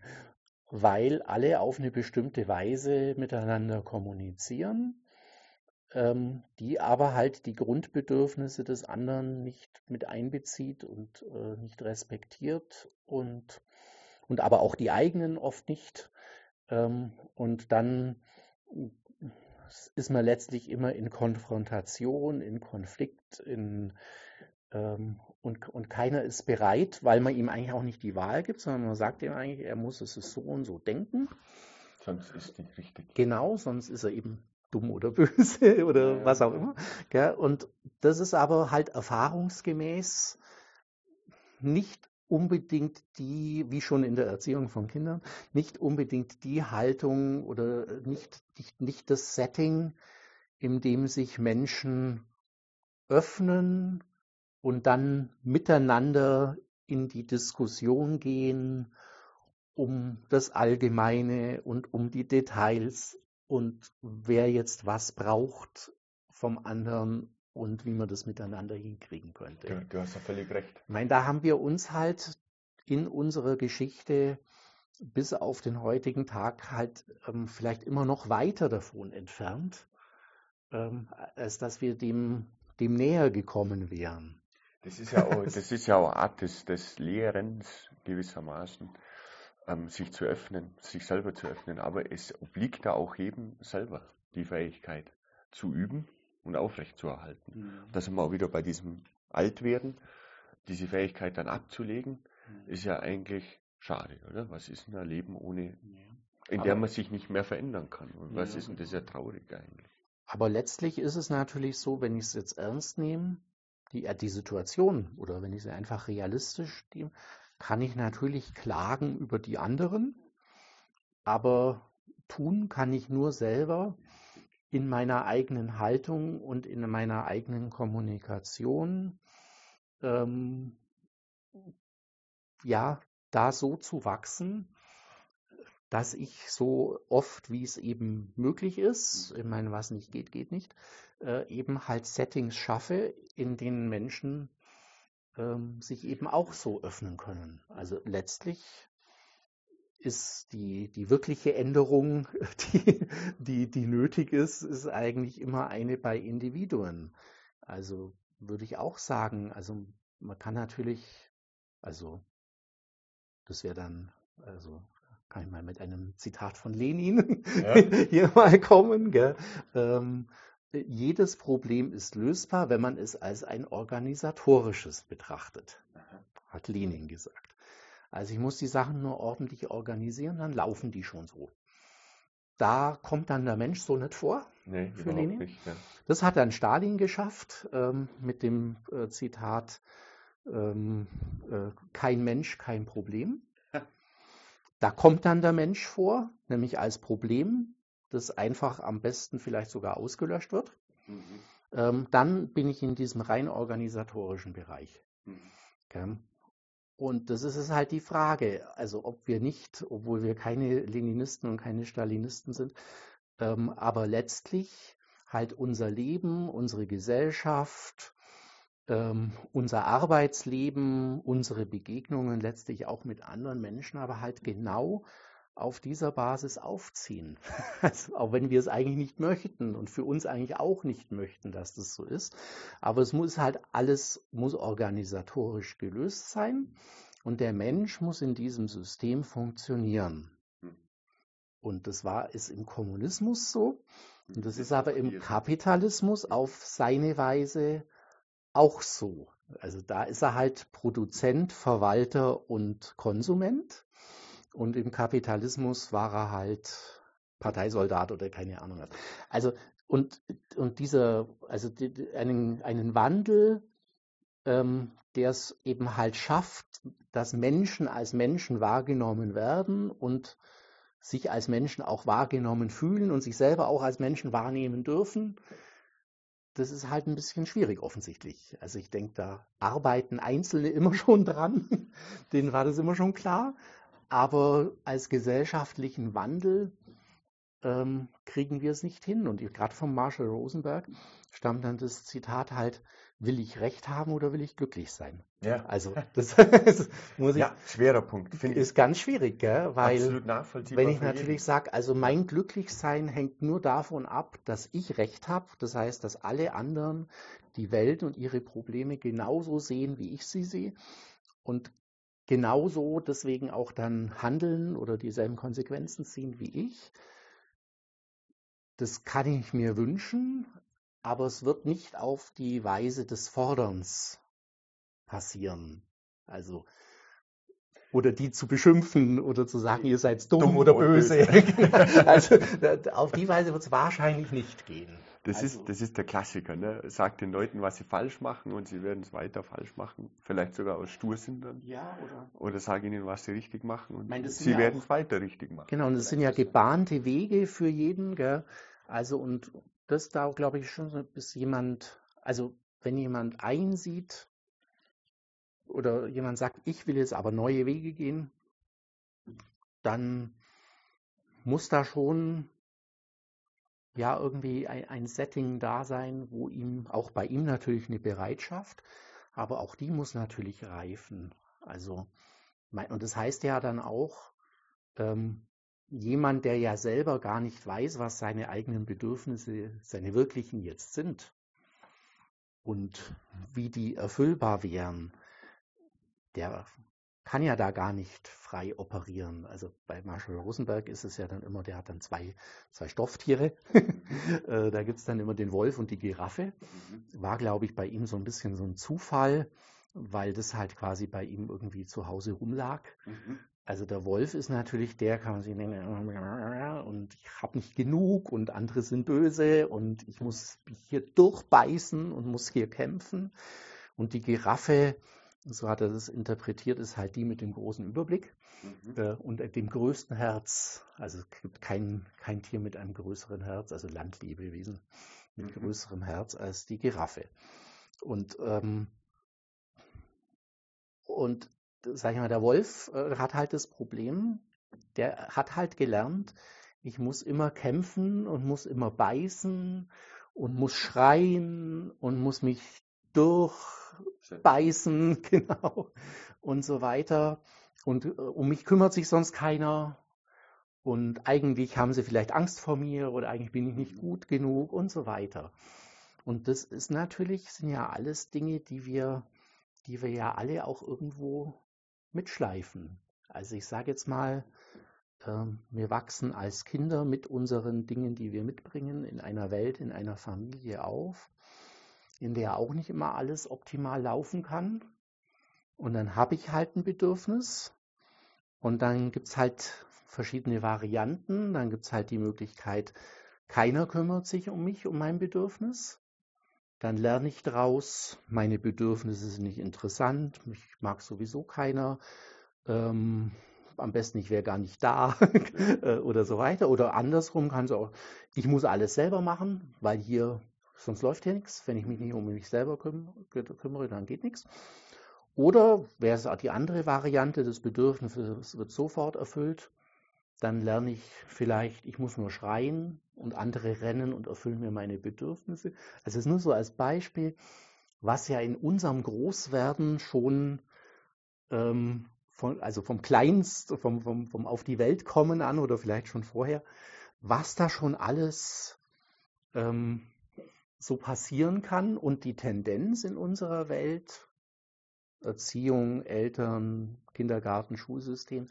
weil alle auf eine bestimmte Weise miteinander kommunizieren, ähm, die aber halt die Grundbedürfnisse des anderen nicht mit einbezieht und äh, nicht respektiert und, und aber auch die eigenen oft nicht. Ähm, und dann ist man letztlich immer in Konfrontation, in Konflikt, in ähm, und, und keiner ist bereit, weil man ihm eigentlich auch nicht die Wahl gibt, sondern man sagt ihm eigentlich, er muss es so und so denken. Sonst ist nicht richtig. Genau, sonst ist er eben dumm oder böse oder ja, was auch immer. Und das ist aber halt erfahrungsgemäß nicht unbedingt die, wie schon in der Erziehung von Kindern, nicht unbedingt die Haltung oder nicht, nicht, nicht das Setting, in dem sich Menschen öffnen und dann miteinander in die Diskussion gehen um das Allgemeine und um die Details und wer jetzt was braucht vom anderen und wie man das miteinander hinkriegen könnte. Du, du hast ja völlig recht. Ich meine, da haben wir uns halt in unserer Geschichte bis auf den heutigen Tag halt ähm, vielleicht immer noch weiter davon entfernt, ähm, als dass wir dem, dem näher gekommen wären. Das ist ja auch, das ist ja auch Art des, des Lehrens gewissermaßen, ähm, sich zu öffnen, sich selber zu öffnen. Aber es obliegt da auch jedem selber die Fähigkeit zu üben und aufrechtzuerhalten. Mhm. Da sind wir auch wieder bei diesem Altwerden. Diese Fähigkeit dann abzulegen, mhm. ist ja eigentlich schade, oder? Was ist denn ein Leben ohne, in der man sich nicht mehr verändern kann? Und was ja. ist denn das ja traurig eigentlich? Aber letztlich ist es natürlich so, wenn ich es jetzt ernst nehme, die, äh, die Situation oder wenn ich sie einfach realistisch nehme, kann ich natürlich klagen über die anderen, aber tun kann ich nur selber in meiner eigenen Haltung und in meiner eigenen Kommunikation, ähm, ja, da so zu wachsen, dass ich so oft, wie es eben möglich ist, ich meine, was nicht geht, geht nicht, äh, eben halt Settings schaffe, in denen Menschen ähm, sich eben auch so öffnen können. Also letztlich ist die, die wirkliche Änderung, die, die, die nötig ist, ist eigentlich immer eine bei Individuen. Also würde ich auch sagen, also man kann natürlich, also das wäre dann, also kann ich mal mit einem Zitat von Lenin ja. hier mal kommen. Gell? Ähm, jedes Problem ist lösbar, wenn man es als ein organisatorisches betrachtet, hat Lenin gesagt. Also ich muss die Sachen nur ordentlich organisieren, dann laufen die schon so. Da kommt dann der Mensch so nicht vor nee, für Lenin. Nicht, ja. Das hat dann Stalin geschafft ähm, mit dem äh, Zitat ähm, äh, Kein Mensch, kein Problem. Da kommt dann der Mensch vor, nämlich als Problem, das einfach am besten vielleicht sogar ausgelöscht wird. Mhm. Ähm, dann bin ich in diesem rein organisatorischen Bereich. Mhm. Okay. Und das ist es halt die Frage, also ob wir nicht, obwohl wir keine Leninisten und keine Stalinisten sind, ähm, aber letztlich halt unser Leben, unsere Gesellschaft, ähm, unser Arbeitsleben, unsere Begegnungen letztlich auch mit anderen Menschen, aber halt genau auf dieser Basis aufziehen. Also, auch wenn wir es eigentlich nicht möchten und für uns eigentlich auch nicht möchten, dass das so ist. Aber es muss halt alles, muss organisatorisch gelöst sein und der Mensch muss in diesem System funktionieren. Und das war, ist im Kommunismus so. Und das ist aber im Kapitalismus auf seine Weise auch so. Also da ist er halt Produzent, Verwalter und Konsument. Und im Kapitalismus war er halt Parteisoldat oder keine Ahnung. Also und, und dieser, also die, einen, einen Wandel, ähm, der es eben halt schafft, dass Menschen als Menschen wahrgenommen werden und sich als Menschen auch wahrgenommen fühlen und sich selber auch als Menschen wahrnehmen dürfen, das ist halt ein bisschen schwierig offensichtlich. Also ich denke, da arbeiten Einzelne immer schon dran, denen war das immer schon klar, aber als gesellschaftlichen Wandel ähm, kriegen wir es nicht hin. Und gerade von Marshall Rosenberg stammt dann das Zitat halt, will ich Recht haben oder will ich glücklich sein? Ja. Also das, muss ich. Ja, schwerer Punkt. Finde ist ganz schwierig, gell? weil wenn ich natürlich sage, also mein Glücklichsein hängt nur davon ab, dass ich Recht habe. Das heißt, dass alle anderen die Welt und ihre Probleme genauso sehen, wie ich sie sehe. Und genauso deswegen auch dann handeln oder dieselben Konsequenzen ziehen wie ich. Das kann ich mir wünschen, aber es wird nicht auf die Weise des Forderns passieren. Also oder die zu beschimpfen oder zu sagen, ihr seid dumm, dumm oder böse. böse. also auf die Weise wird es wahrscheinlich nicht gehen. Das, also, ist, das ist der Klassiker. Ne? Sagt den Leuten, was sie falsch machen und sie werden es weiter falsch machen. Vielleicht sogar aus Stursinn dann. Ja, oder? Oder sag ihnen, was sie richtig machen und meine, sie ja werden es weiter richtig machen. Genau, und das sind ja gebahnte Wege für jeden. Gell? Also und das da glaube ich schon, bis jemand, also wenn jemand einsieht oder jemand sagt, ich will jetzt aber neue Wege gehen, dann muss da schon ja irgendwie ein, ein, Setting da sein, wo ihm, auch bei ihm natürlich eine Bereitschaft, aber auch die muss natürlich reifen. Also, und das heißt ja dann auch, ähm, jemand, der ja selber gar nicht weiß, was seine eigenen Bedürfnisse, seine wirklichen jetzt sind und wie die erfüllbar wären, der kann ja da gar nicht frei operieren. Also bei Marshall Rosenberg ist es ja dann immer, der hat dann zwei, zwei Stofftiere. Äh, da gibt es dann immer den Wolf und die Giraffe. Mhm. War, glaube ich, bei ihm so ein bisschen so ein Zufall, weil das halt quasi bei ihm irgendwie zu Hause rumlag. Mhm. Also der Wolf ist natürlich der, kann man sich nennen, und ich habe nicht genug und andere sind böse und ich muss hier durchbeißen und muss hier kämpfen. Und die Giraffe, so hat er das interpretiert, ist halt die mit dem großen Überblick mhm. äh, und dem größten Herz. Also es gibt kein, kein Tier mit einem größeren Herz, also Landlebewesen mit mhm. größerem Herz als die Giraffe. Und, ähm, und sag ich mal, der Wolf äh, hat halt das Problem, der hat halt gelernt, ich muss immer kämpfen und muss immer beißen und muss schreien und muss mich durchbeißen, genau, und so weiter. Und äh, um mich kümmert sich sonst keiner. Und eigentlich haben sie vielleicht Angst vor mir oder eigentlich bin ich nicht mhm. gut genug und so weiter. Und das ist natürlich, sind ja alles Dinge, die wir, die wir ja alle auch irgendwo mitschleifen. Also ich sage jetzt mal, ähm, wir wachsen als Kinder mit unseren Dingen, die wir mitbringen, in einer Welt, in einer Familie auf, in der auch nicht immer alles optimal laufen kann. Und dann habe ich halt ein Bedürfnis. Und dann gibt es halt verschiedene Varianten. Dann gibt es halt die Möglichkeit, keiner kümmert sich um mich, um mein Bedürfnis. Dann lerne ich daraus, meine Bedürfnisse sind nicht interessant, mich mag sowieso keiner. Ähm, am besten ich wäre gar nicht da äh, oder so weiter. Oder andersrum kann es auch, ich muss alles selber machen, weil hier, sonst läuft hier nichts. Wenn ich mich nicht um mich selber kümmere, dann geht nichts. Oder wäre es auch die andere Variante, das Bedürfnis wird sofort erfüllt, dann lerne ich vielleicht, ich muss nur schreien und andere rennen und erfüllen mir meine Bedürfnisse. Also es ist nur so als Beispiel, was ja in unserem Großwerden schon ähm, von, also vom Kleinst, vom, vom, vom Auf die Welt kommen an oder vielleicht schon vorher, was da schon alles ähm, so passieren kann und die Tendenz in unserer Welt, Erziehung, Eltern, Kindergarten, Schulsystem,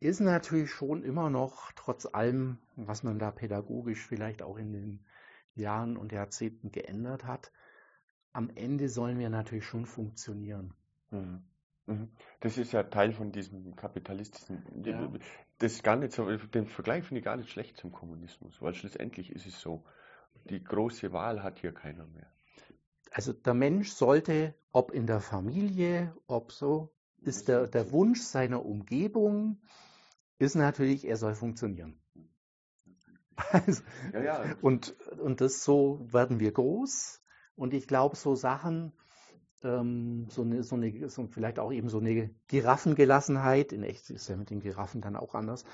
ist natürlich schon immer noch, trotz allem, was man da pädagogisch vielleicht auch in den Jahren und Jahrzehnten geändert hat, am Ende sollen wir natürlich schon funktionieren. Mhm. Mhm. Das ist ja Teil von diesem kapitalistischen. Ja. Das ist gar nicht so, den Vergleich finde ich gar nicht schlecht zum Kommunismus, weil schlussendlich ist es so, die große Wahl hat hier keiner mehr. Also der Mensch sollte, ob in der Familie, ob so, ist der, der Wunsch seiner Umgebung, ist natürlich, er soll funktionieren. Also, ja, ja. Und, und das so werden wir groß. Und ich glaube, so Sachen, ähm, so eine, so eine so vielleicht auch eben so eine Giraffengelassenheit. In echt ist ja mit den Giraffen dann auch anders,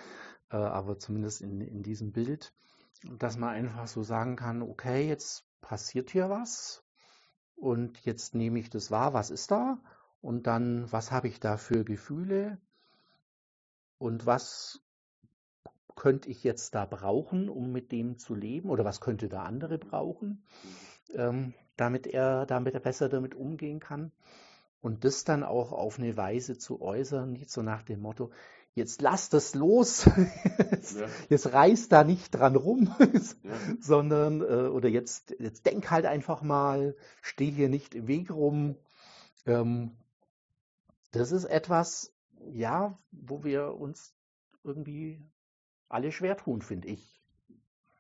äh, aber zumindest in, in diesem Bild, dass man einfach so sagen kann, okay, jetzt passiert hier was und jetzt nehme ich das wahr, was ist da? Und dann, was habe ich da für Gefühle? Und was könnte ich jetzt da brauchen, um mit dem zu leben? Oder was könnte da andere brauchen? Ähm, damit er, damit er besser damit umgehen kann. Und das dann auch auf eine Weise zu äußern, nicht so nach dem Motto, jetzt lass das los, jetzt, ja. jetzt reiß da nicht dran rum, ja. sondern, äh, oder jetzt, jetzt denk halt einfach mal, steh hier nicht im Weg rum. Ähm, das ist etwas, ja, wo wir uns irgendwie alle schwer tun, finde ich.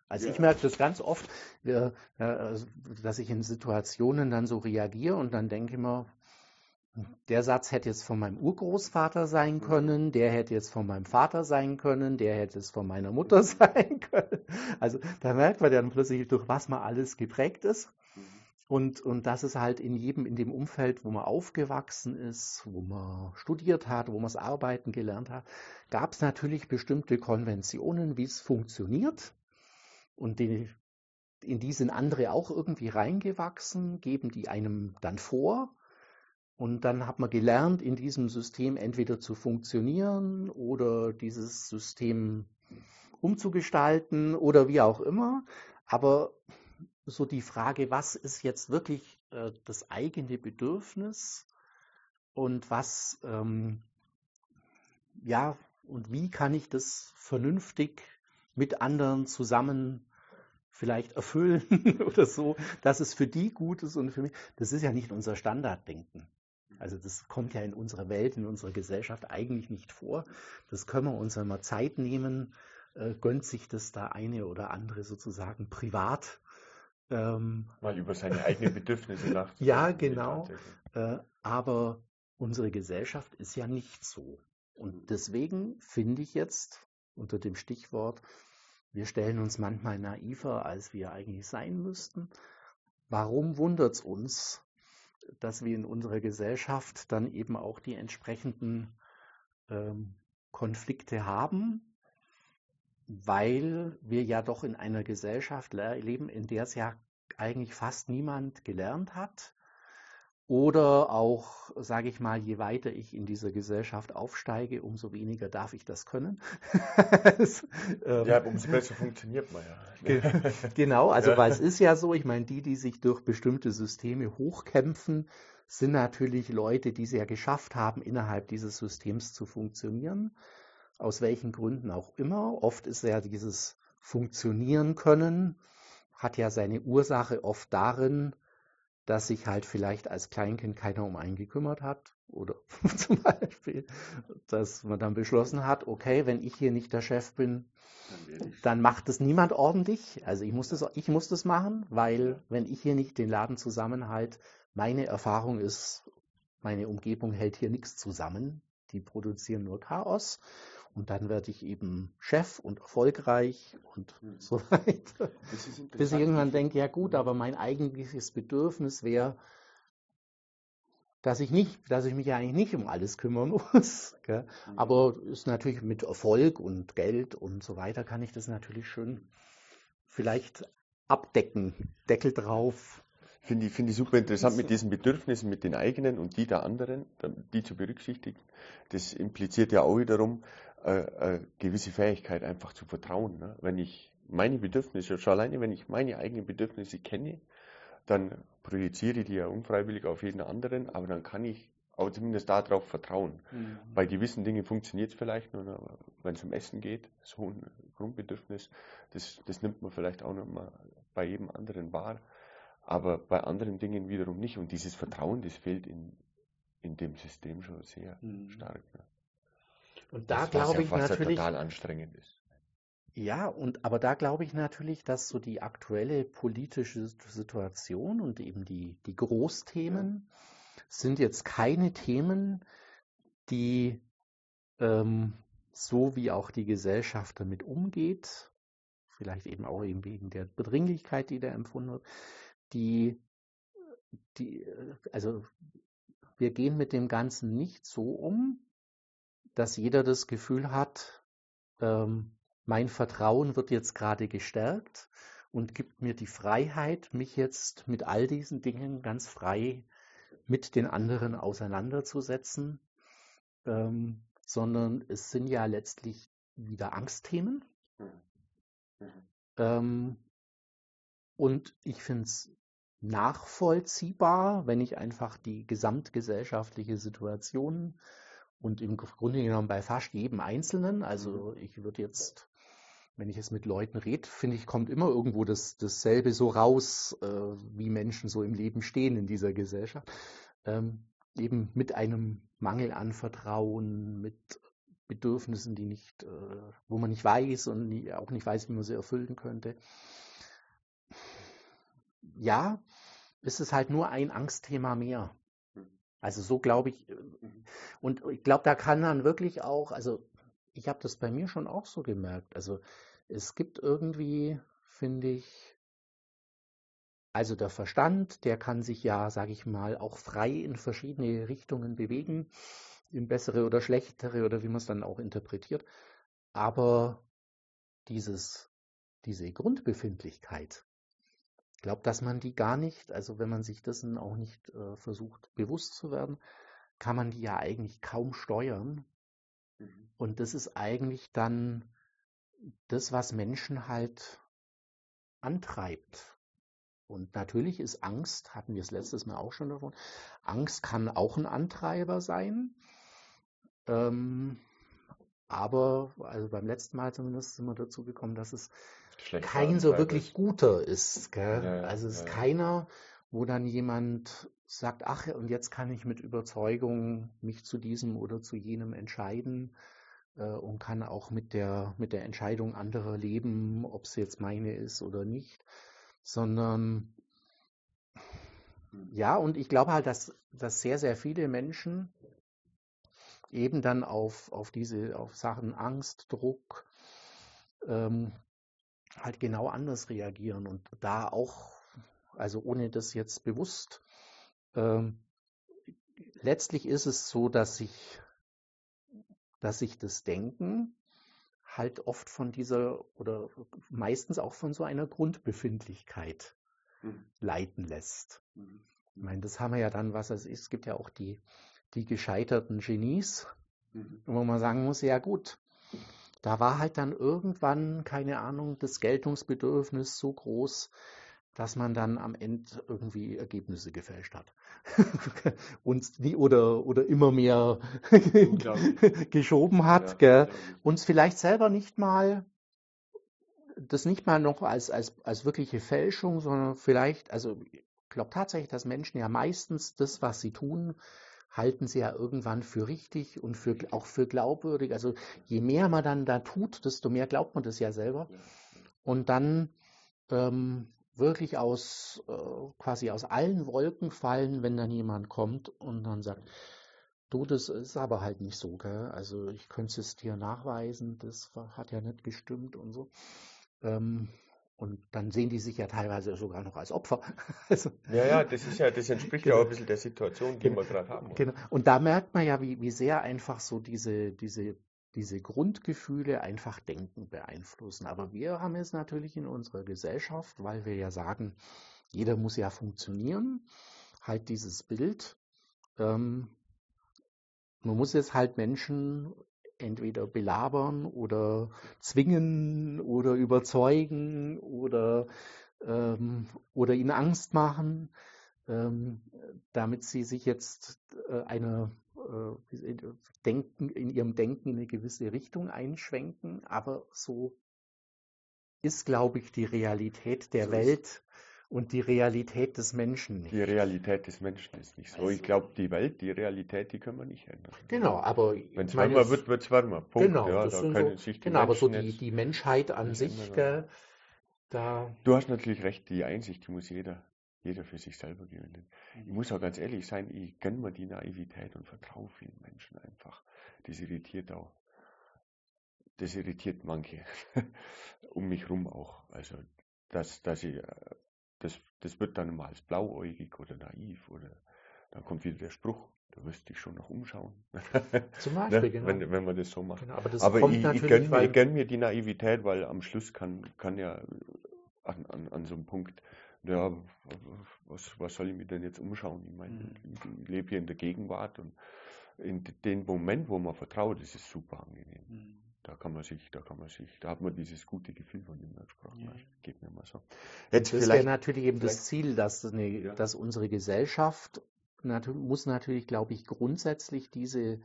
Also ja. ich merke das ganz oft, also, dass ich in Situationen dann so reagiere und dann denke ich mir, der Satz hätte jetzt von meinem Urgroßvater sein mhm. können, der hätte jetzt von meinem Vater sein können, der hätte es von meiner Mutter sein können. Also da merkt man dann plötzlich, durch was man alles geprägt ist. Und, und das ist halt in jedem, in dem Umfeld, wo man aufgewachsen ist, wo man studiert hat, wo man das Arbeiten gelernt hat, gab es natürlich bestimmte Konventionen, wie es funktioniert. Und die, in die sind andere auch irgendwie reingewachsen, geben die einem dann vor. Und dann hat man gelernt, in diesem System entweder zu funktionieren oder dieses System umzugestalten oder wie auch immer. Aber so die Frage, was ist jetzt wirklich äh, das eigene Bedürfnis und was, ähm, ja, und wie kann ich das vernünftig mit anderen zusammen vielleicht erfüllen oder so, dass es für die gut ist und für mich. Das ist ja nicht unser Standarddenken. Also das kommt ja in unserer Welt, in unserer Gesellschaft eigentlich nicht vor. Das können wir uns, wir Zeit nehmen, äh, gönnt sich das da eine oder andere sozusagen privat. Ähm, Mal über seine eigenen Bedürfnisse nachzudenken. ja, genau. Äh, aber unsere Gesellschaft ist ja nicht so. Und deswegen finde ich jetzt unter dem Stichwort wir stellen uns manchmal naiver, als wir eigentlich sein müssten. Warum wundert es uns, dass wir in unserer Gesellschaft dann eben auch die entsprechenden ähm, Konflikte haben, weil wir ja doch in einer Gesellschaft leben, in der es ja eigentlich fast niemand gelernt hat. Oder auch, sage ich mal, je weiter ich in dieser Gesellschaft aufsteige, umso weniger darf ich das können. Ähm, ja, umso besser funktioniert man ja. genau, also ja. weil es ist ja so, ich meine, die, die sich durch bestimmte Systeme hochkämpfen, sind natürlich Leute, die es ja geschafft haben, innerhalb dieses Systems zu funktionieren. Aus welchen Gründen auch immer. Oft ist ja dieses Funktionieren können, hat ja seine Ursache oft darin, dass sich halt vielleicht als Kleinkind keiner um einen gekümmert hat. Oder zum Beispiel, dass man dann beschlossen hat, okay, wenn ich hier nicht der Chef bin, dann macht es niemand ordentlich. Also ich muss das, ich muss das machen, weil wenn ich hier nicht den Laden zusammenhalte, meine Erfahrung ist, meine Umgebung hält hier nichts zusammen. Die produzieren nur Chaos. Und dann werde ich eben Chef und erfolgreich und mhm. so weiter. Bis ich irgendwann denke, ja gut, aber mein eigentliches Bedürfnis wäre, dass ich nicht, dass ich mich ja eigentlich nicht um alles kümmern muss. Gell? Mhm. Aber ist natürlich mit Erfolg und Geld und so weiter kann ich das natürlich schön vielleicht abdecken. Deckel drauf. Finde ich, finde ich super interessant mit diesen Bedürfnissen, mit den eigenen und die der anderen, die zu berücksichtigen. Das impliziert ja auch wiederum, äh, äh, gewisse Fähigkeit, einfach zu vertrauen. Ne? Wenn ich meine Bedürfnisse, schon alleine wenn ich meine eigenen Bedürfnisse kenne, dann projiziere ich die ja unfreiwillig auf jeden anderen, aber dann kann ich auch zumindest darauf vertrauen. Mhm. Bei gewissen Dingen funktioniert es vielleicht nur, wenn es um Essen geht, so ein Grundbedürfnis, das, das nimmt man vielleicht auch noch mal bei jedem anderen wahr, aber bei anderen Dingen wiederum nicht. Und dieses Vertrauen, das fehlt in, in dem System schon sehr mhm. stark. Ne? Und da glaube ich was natürlich. Ja total anstrengend ist. Ja, und aber da glaube ich natürlich, dass so die aktuelle politische Situation und eben die, die Großthemen ja. sind jetzt keine Themen, die ähm, so wie auch die Gesellschaft damit umgeht, vielleicht eben auch eben wegen der Bedringlichkeit, die da empfunden wird, die, die, also wir gehen mit dem Ganzen nicht so um, dass jeder das Gefühl hat, ähm, mein Vertrauen wird jetzt gerade gestärkt und gibt mir die Freiheit, mich jetzt mit all diesen Dingen ganz frei mit den anderen auseinanderzusetzen, ähm, sondern es sind ja letztlich wieder Angstthemen. Ähm, und ich finde es nachvollziehbar, wenn ich einfach die gesamtgesellschaftliche Situation und im Grunde genommen bei fast jedem Einzelnen. Also mhm. ich würde jetzt, wenn ich es mit Leuten rede, finde ich, kommt immer irgendwo das, dasselbe so raus, äh, wie Menschen so im Leben stehen in dieser Gesellschaft. Ähm, eben mit einem Mangel an Vertrauen, mit Bedürfnissen, die nicht, äh, wo man nicht weiß und nie, auch nicht weiß, wie man sie erfüllen könnte. Ja, ist es halt nur ein Angstthema mehr. Also so glaube ich. Äh. Und ich glaube, da kann dann wirklich auch, also ich habe das bei mir schon auch so gemerkt. Also es gibt irgendwie, finde ich, also der Verstand, der kann sich ja, sage ich mal, auch frei in verschiedene Richtungen bewegen, in bessere oder schlechtere oder wie man es dann auch interpretiert. Aber dieses, diese Grundbefindlichkeit, glaube, dass man die gar nicht, also wenn man sich dessen auch nicht äh, versucht bewusst zu werden, kann man die ja eigentlich kaum steuern. Mhm. Und das ist eigentlich dann das, was Menschen halt antreibt. Und natürlich ist Angst, hatten wir es letztes Mal auch schon davon, Angst kann auch ein Antreiber sein. Ähm, aber, also beim letzten Mal zumindest sind wir dazu gekommen, dass es kein so wirklich guter ist. Gell? Ja, also es ist ja. keiner, wo dann jemand sagt, ach, und jetzt kann ich mit Überzeugung mich zu diesem oder zu jenem entscheiden äh, und kann auch mit der, mit der Entscheidung anderer leben, ob es jetzt meine ist oder nicht, sondern hm. ja, und ich glaube halt, dass, dass sehr, sehr viele Menschen eben dann auf, auf diese, auf Sachen Angst, Druck, ähm, halt genau anders reagieren und da auch, also ohne das jetzt bewusst, ähm, letztlich ist es so, dass sich dass sich das Denken halt oft von dieser oder meistens auch von so einer Grundbefindlichkeit mhm. leiten lässt. Mhm. Ich meine, das haben wir ja dann, was es ist. Es gibt ja auch die, die gescheiterten Genies, mhm. wo man sagen muss, ja gut, da war halt dann irgendwann, keine Ahnung, das Geltungsbedürfnis so groß, dass man dann am Ende irgendwie Ergebnisse gefälscht hat. uns nie, oder, oder immer mehr geschoben hat, ja, uns vielleicht selber nicht mal das nicht mal noch als, als, als wirkliche Fälschung, sondern vielleicht, also ich glaube tatsächlich, dass Menschen ja meistens das, was sie tun, halten sie ja irgendwann für richtig und für, auch für glaubwürdig. Also je mehr man dann da tut, desto mehr glaubt man das ja selber. Und dann ähm, wirklich aus äh, quasi aus allen Wolken fallen, wenn dann jemand kommt und dann sagt, du, das ist aber halt nicht so, gell? Also ich könnte es dir nachweisen, das hat ja nicht gestimmt und so. Ähm, und dann sehen die sich ja teilweise sogar noch als Opfer. also, ja, ja, das ist ja, das entspricht genau. ja auch ein bisschen der Situation, die genau, wir gerade haben. Genau. Und da merkt man ja, wie, wie sehr einfach so diese, diese diese Grundgefühle einfach Denken beeinflussen. Aber wir haben es natürlich in unserer Gesellschaft, weil wir ja sagen, jeder muss ja funktionieren, halt dieses Bild. Ähm, man muss jetzt halt Menschen entweder belabern oder zwingen oder überzeugen oder, ähm, oder ihnen Angst machen, damit sie sich jetzt äh, einer äh, denken, in ihrem Denken in eine gewisse Richtung einschwenken, aber so ist, glaube ich, die Realität der Welt und die Realität des Menschen nicht. Die Realität des Menschen ist nicht so. Also, ich glaube, die Welt, die Realität, die können wir nicht ändern. Genau, aber wenn es wärmer wird, wird es wärmer. Punkt. Genau, ja, da können so, sich die genau aber so die, die Menschheit an sich, gell, da. Du hast natürlich recht, die Einsicht, die muss jeder jeder für sich selber gewinnen. Ich muss auch ganz ehrlich sein, ich gönne mir die Naivität und vertraue vielen Menschen einfach. Das irritiert auch. Das irritiert manche um mich rum auch. Also, dass, dass ich, das, das wird dann mal als blauäugig oder naiv oder dann kommt wieder der Spruch, da wirst dich schon noch umschauen. Zum Beispiel, ne? genau. wenn, wenn man das so macht. Genau, aber, aber ich, ich gönne mir, gönn mir die Naivität, weil am Schluss kann, kann ja an, an, an so einem Punkt ja, was, was soll ich mir denn jetzt umschauen? Ich meine, mhm. ich, ich lebe hier in der Gegenwart und in dem Moment, wo man vertraut, ist es super angenehm. Mhm. Da kann man sich, da kann man sich, da hat man dieses gute Gefühl, von dem man gesprochen ja. Geht mir mal so. Jetzt das wäre natürlich eben das Ziel, dass, eine, ja. dass unsere Gesellschaft natürlich, muss natürlich, glaube ich, grundsätzlich diese,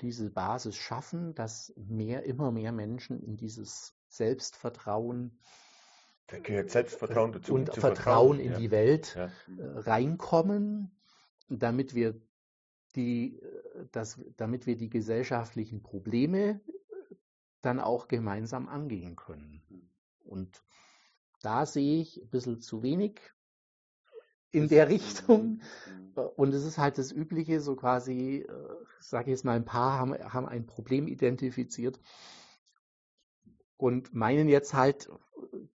diese Basis schaffen, dass mehr, immer mehr Menschen in dieses Selbstvertrauen da gehört Selbstvertrauen dazu. Und Vertrauen, Vertrauen in ja. die Welt ja. Äh, reinkommen, damit wir die, äh, das, damit wir die gesellschaftlichen Probleme dann auch gemeinsam angehen können. Und da sehe ich ein bisschen zu wenig in der Richtung. Und es ist halt das Übliche, so quasi, äh, sage ich jetzt mal, ein paar haben, haben ein Problem identifiziert und meinen jetzt halt,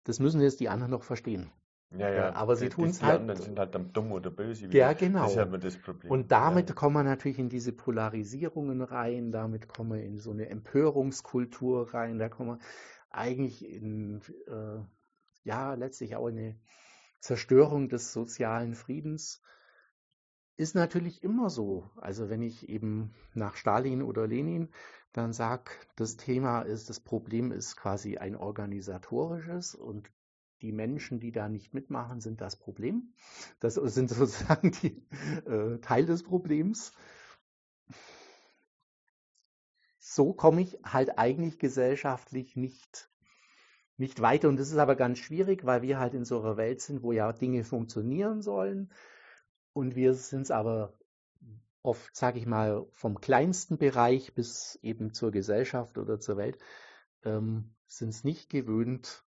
das müssen jetzt die anderen noch verstehen. Ja, ja, aber sie tun es halt. Die anderen sind halt dann dumm oder böse. Ja, genau. Das ist ja das Problem. Und damit ja. kommen wir natürlich in diese Polarisierungen rein, damit kommen wir in so eine Empörungskultur rein, da kommen wir eigentlich in, äh, ja, letztlich auch eine Zerstörung des sozialen Friedens. Ist natürlich immer so. Also wenn ich eben nach Stalin oder Lenin dann sag, das Thema ist, das Problem ist quasi ein organisatorisches und die Menschen, die da nicht mitmachen, sind das Problem. Das sind sozusagen die äh, Teil des Problems. So komme ich halt eigentlich gesellschaftlich nicht, nicht weiter. Und das ist aber ganz schwierig, weil wir halt in so einer Welt sind, wo ja Dinge funktionieren sollen. Und wir sind es aber oft, sage ich mal, vom kleinsten Bereich bis eben zur Gesellschaft oder zur Welt, ähm, sind es nicht gewöhnt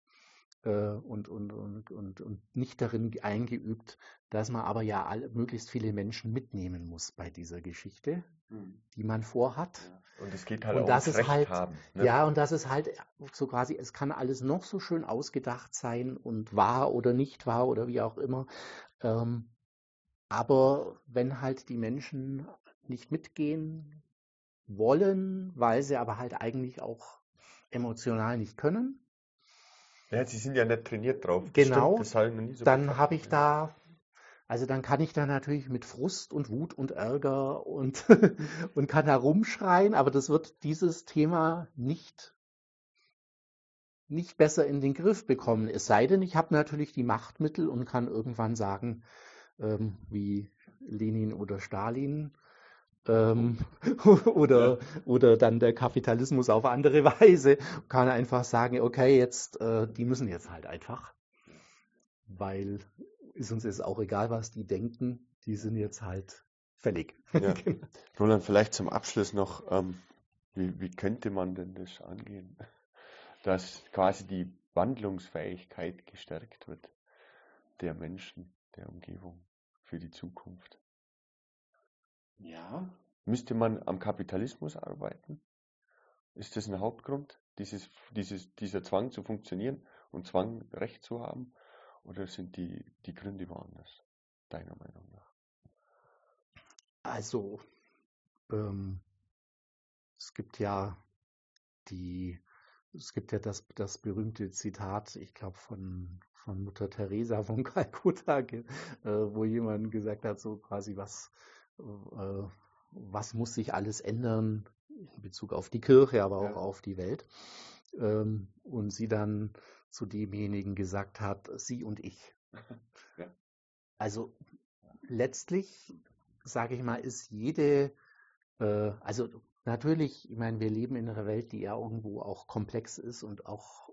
und, und, und, und, und nicht darin eingeübt, dass man aber ja alle, möglichst viele Menschen mitnehmen muss bei dieser Geschichte, mhm. die man vorhat. Ja. Und es geht halt und auch das ist halt, haben. Ne? Ja, und das ist halt so quasi, es kann alles noch so schön ausgedacht sein und wahr oder nicht wahr oder wie auch immer. Ähm, aber wenn halt die Menschen nicht mitgehen, wollen, weil sie aber halt eigentlich auch emotional nicht können. Ja, sie sind ja nicht trainiert drauf. Genau. Stimmt, so dann habe ich da, also dann kann ich da natürlich mit Frust und Wut und Ärger und, und kann da rumschreien, aber das wird dieses Thema nicht, nicht besser in den Griff bekommen. Es sei denn, ich habe natürlich die Machtmittel und kann irgendwann sagen, ähm, wie Lenin oder Stalin, ähm, oder, oder dann der Kapitalismus auf andere Weise, kann einfach sagen, okay, jetzt, äh, die müssen jetzt halt einfach, weil ist uns jetzt auch egal, was die denken, die sind jetzt halt fällig. Ja. genau. Roland, vielleicht zum Abschluss noch, ähm, wie, wie könnte man denn das angehen, dass quasi die Wandlungsfähigkeit gestärkt wird der Menschen, der Umgebung für die Zukunft? Ja. Müsste man am Kapitalismus arbeiten? Ist das ein Hauptgrund, dieses, dieses, dieser Zwang zu funktionieren und Zwang Recht zu haben? Oder sind die, die Gründe woanders, deiner Meinung nach? Also, ähm, es gibt ja die, es gibt ja das, das berühmte Zitat, ich glaube von, von Mutter Teresa von Kalkutta, äh, wo jemand gesagt hat, so quasi was, äh, was muss sich alles ändern in Bezug auf die Kirche, aber auch ja. auf die Welt. Ähm, und sie dann zu demjenigen gesagt hat, sie und ich. Ja. Also letztlich, sage ich mal, ist jede, äh, also natürlich, ich meine, wir leben in einer Welt, die ja irgendwo auch komplex ist und auch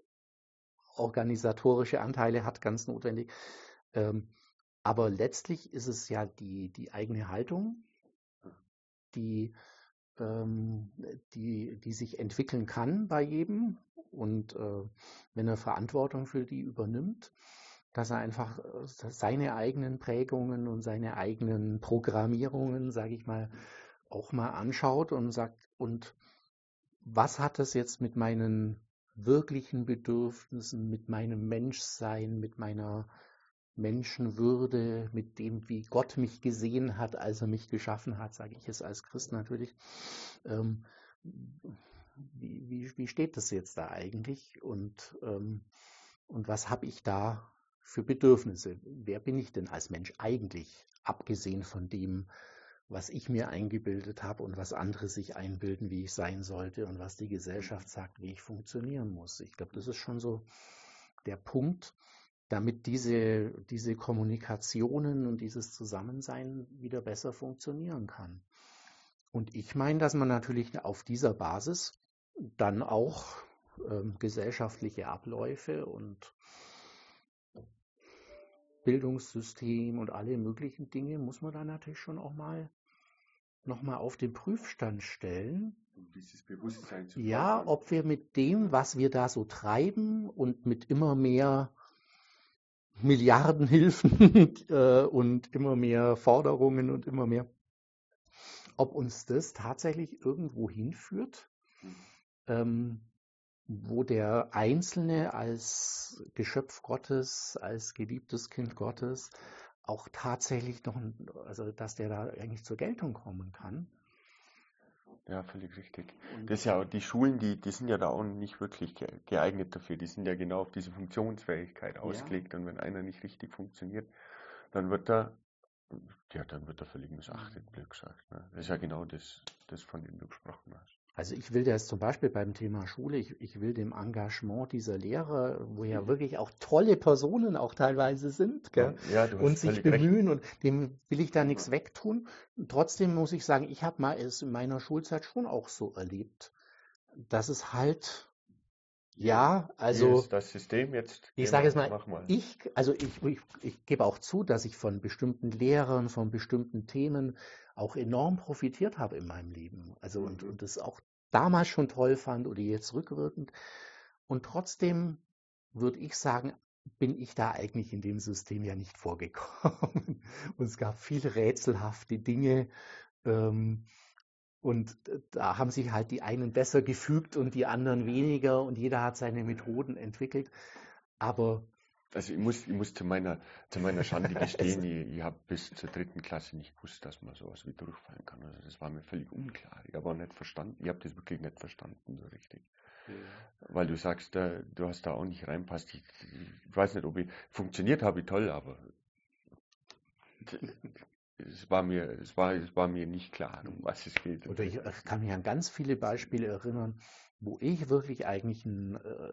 organisatorische Anteile hat, ganz notwendig. Ähm, aber letztlich ist es ja die, die eigene Haltung, die, ähm, die, die sich entwickeln kann bei jedem. Und äh, wenn er Verantwortung für die übernimmt, dass er einfach äh, seine eigenen Prägungen und seine eigenen Programmierungen, sage ich mal, auch mal anschaut und sagt, und was hat das jetzt mit meinen wirklichen Bedürfnissen, mit meinem Menschsein, mit meiner Menschenwürde, mit dem, wie Gott mich gesehen hat, als er mich geschaffen hat, sage ich es als Christ natürlich. Ähm, wie, wie, wie, steht das jetzt da eigentlich? Und, ähm, und was habe ich da für Bedürfnisse? Wer bin ich denn als Mensch eigentlich, abgesehen von dem, was ich mir eingebildet habe und was andere sich einbilden, wie ich sein sollte und was die Gesellschaft sagt, wie ich funktionieren muss? Ich glaube, das ist schon so der Punkt, damit diese, diese Kommunikationen und dieses Zusammensein wieder besser funktionieren kann. Und ich meine, dass man natürlich auf dieser Basis dann auch ähm, gesellschaftliche Abläufe und Bildungssystem und alle möglichen Dinge muss man dann natürlich schon auch mal nochmal auf den Prüfstand stellen. Dieses Bewusstsein zu ja, ob wir mit dem, was wir da so treiben und mit immer mehr Milliardenhilfen äh, und immer mehr Forderungen und immer mehr, ob uns das tatsächlich irgendwo hinführt, ähm, wo der Einzelne als Geschöpf Gottes, als geliebtes Kind Gottes auch tatsächlich noch, also dass der da eigentlich zur Geltung kommen kann. Ja, völlig richtig. Das ist ja die Schulen, die, die sind ja da auch nicht wirklich geeignet dafür. Die sind ja genau auf diese Funktionsfähigkeit ausgelegt. Ja. Und wenn einer nicht richtig funktioniert, dann wird er, ja, dann wird er völlig missachtet, mhm. blöd gesagt. Ne? Das ist ja genau das, das von dem du gesprochen hast. Also ich will das zum Beispiel beim Thema Schule, ich, ich will dem Engagement dieser Lehrer, wo ja mhm. wirklich auch tolle Personen auch teilweise sind gell, ja, und sich bemühen recht. und dem will ich da nichts wegtun. trotzdem muss ich sagen, ich habe mal es in meiner Schulzeit schon auch so erlebt, dass es halt ja, also das System jetzt. Ich sage es mal, mal, ich, also ich, ich, ich gebe auch zu, dass ich von bestimmten Lehrern, von bestimmten Themen auch enorm profitiert habe in meinem Leben. Also und, mhm. und das auch damals schon toll fand oder jetzt rückwirkend. Und trotzdem würde ich sagen, bin ich da eigentlich in dem System ja nicht vorgekommen. Und es gab viele rätselhafte Dinge. Ähm, und da haben sich halt die einen besser gefügt und die anderen weniger und jeder hat seine Methoden entwickelt. Aber also ich muss, ich muss zu meiner, zu meiner Schande gestehen, ich, ich habe bis zur dritten Klasse nicht gewusst, dass man sowas wie durchfallen kann. Also das war mir völlig unklar. Ich habe auch nicht verstanden, ich habe das wirklich nicht verstanden so richtig. Ja. Weil du sagst, da, du hast da auch nicht reinpasst. Ich, ich weiß nicht, ob ich funktioniert habe ich toll, aber es war mir, es war, es war mir nicht klar, um was es geht. Oder ich kann mich an ganz viele Beispiele erinnern, wo ich wirklich eigentlich ein, äh,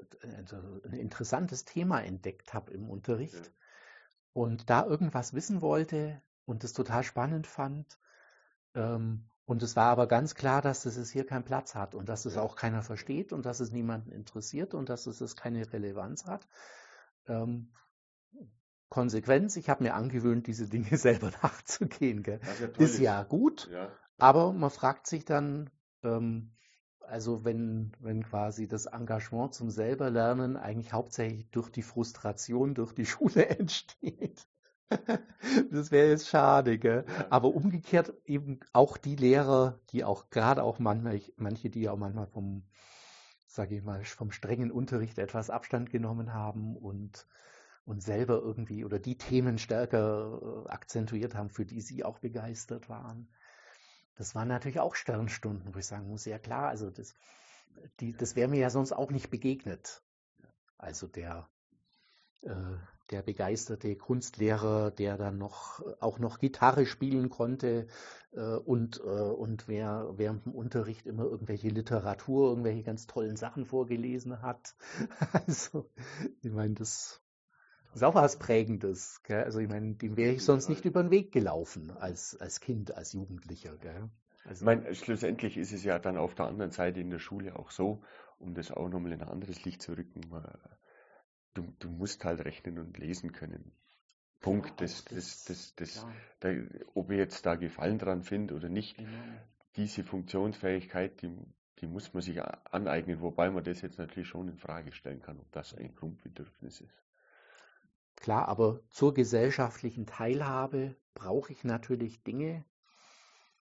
ein interessantes Thema entdeckt habe im Unterricht ja. und da irgendwas wissen wollte und es total spannend fand. Ähm, und es war aber ganz klar, dass es hier keinen Platz hat und dass es auch keiner versteht und dass es niemanden interessiert und dass es keine Relevanz hat. Ähm, Konsequenz, ich habe mir angewöhnt, diese Dinge selber nachzugehen. Gell? Ja ist ja gut, ja. aber man fragt sich dann, ähm, also wenn, wenn quasi das Engagement zum selberlernen eigentlich hauptsächlich durch die Frustration durch die Schule entsteht. das wäre jetzt schade, gell? Ja. Aber umgekehrt eben auch die Lehrer, die auch gerade auch manchmal, manche, die auch manchmal vom, sage ich mal, vom strengen Unterricht etwas Abstand genommen haben und und selber irgendwie oder die Themen stärker äh, akzentuiert haben, für die sie auch begeistert waren. Das waren natürlich auch Sternstunden, wo ich sagen muss, ja klar, also das, das wäre mir ja sonst auch nicht begegnet. Also der, äh, der begeisterte Kunstlehrer, der dann noch auch noch Gitarre spielen konnte äh, und, äh, und wer während dem Unterricht immer irgendwelche Literatur, irgendwelche ganz tollen Sachen vorgelesen hat. Also, ich meine, das ist auch was Prägendes. Gell? Also ich meine, dem wäre ich sonst nicht über den Weg gelaufen als, als Kind, als Jugendlicher. Gell? Also, ich meine, schlussendlich ist es ja dann auf der anderen Seite in der Schule auch so, um das auch nochmal in ein anderes Licht zu rücken, du, du musst halt rechnen und lesen können. Punkt. Das, das, das, das, da, ob ich jetzt da Gefallen dran finde oder nicht, genau. diese Funktionsfähigkeit, die, die muss man sich aneignen, wobei man das jetzt natürlich schon in Frage stellen kann, ob das ein Grundbedürfnis ist. Klar, aber zur gesellschaftlichen Teilhabe brauche ich natürlich Dinge.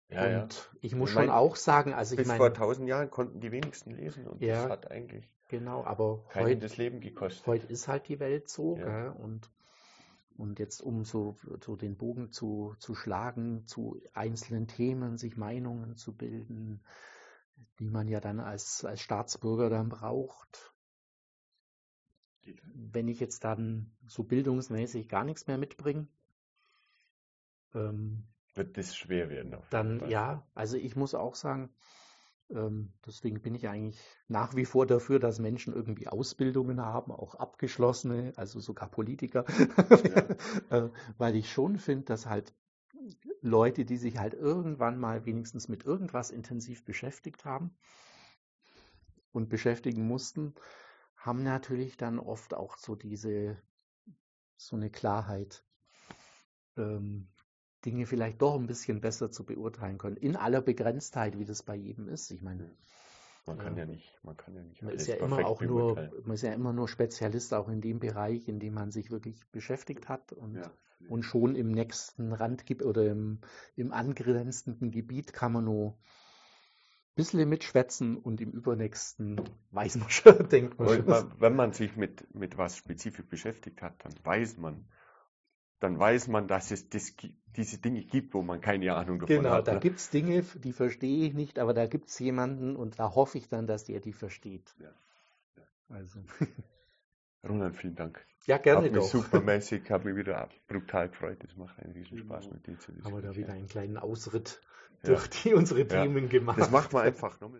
Ja, und ja. ich muss ich schon auch sagen, also ich meine. vor tausend Jahren konnten die wenigsten lesen und ja, das hat eigentlich genau, aber heute das Leben gekostet. Heute ist halt die Welt so, ja. und und jetzt um so, so den Bogen zu, zu schlagen zu einzelnen Themen, sich Meinungen zu bilden, die man ja dann als, als Staatsbürger dann braucht wenn ich jetzt dann so bildungsmäßig gar nichts mehr mitbringe, ähm, wird das schwer werden. dann ja, also ich muss auch sagen, ähm, deswegen bin ich eigentlich nach wie vor dafür, dass Menschen irgendwie Ausbildungen haben, auch abgeschlossene, also sogar Politiker, ja. äh, weil ich schon finde, dass halt Leute, die sich halt irgendwann mal wenigstens mit irgendwas intensiv beschäftigt haben und beschäftigen mussten, haben natürlich dann oft auch so diese, so eine Klarheit, ähm, Dinge vielleicht doch ein bisschen besser zu beurteilen können. In aller Begrenztheit, wie das bei jedem ist. Ich meine, man kann äh, ja nicht, man kann ja nicht. Man ist ja immer auch nur, man ist ja immer nur Spezialist auch in dem Bereich, in dem man sich wirklich beschäftigt hat und, ja. und schon im nächsten Rand oder im, im angrenzenden Gebiet kann man nur bisschen mitschwätzen und im übernächsten weiß man schon, denkt man schon. Wenn man sich mit, mit was spezifisch beschäftigt hat, dann weiß man, dann weiß man, dass es das, diese Dinge gibt, wo man keine Ahnung davon genau, hat. Genau, da gibt es Dinge, die verstehe ich nicht, aber da gibt es jemanden und da hoffe ich dann, dass der die versteht. Ja. ja. Also. Roland, vielen Dank. Ja, gerne hat doch. Mich supermäßig, habe mich wieder brutal gefreut. Es macht einen riesen Spaß genau. mit dir zu diskutieren. Haben wir da wieder einen kleinen Ausritt durch die unsere Themen gemacht. Das macht man einfach nochmal.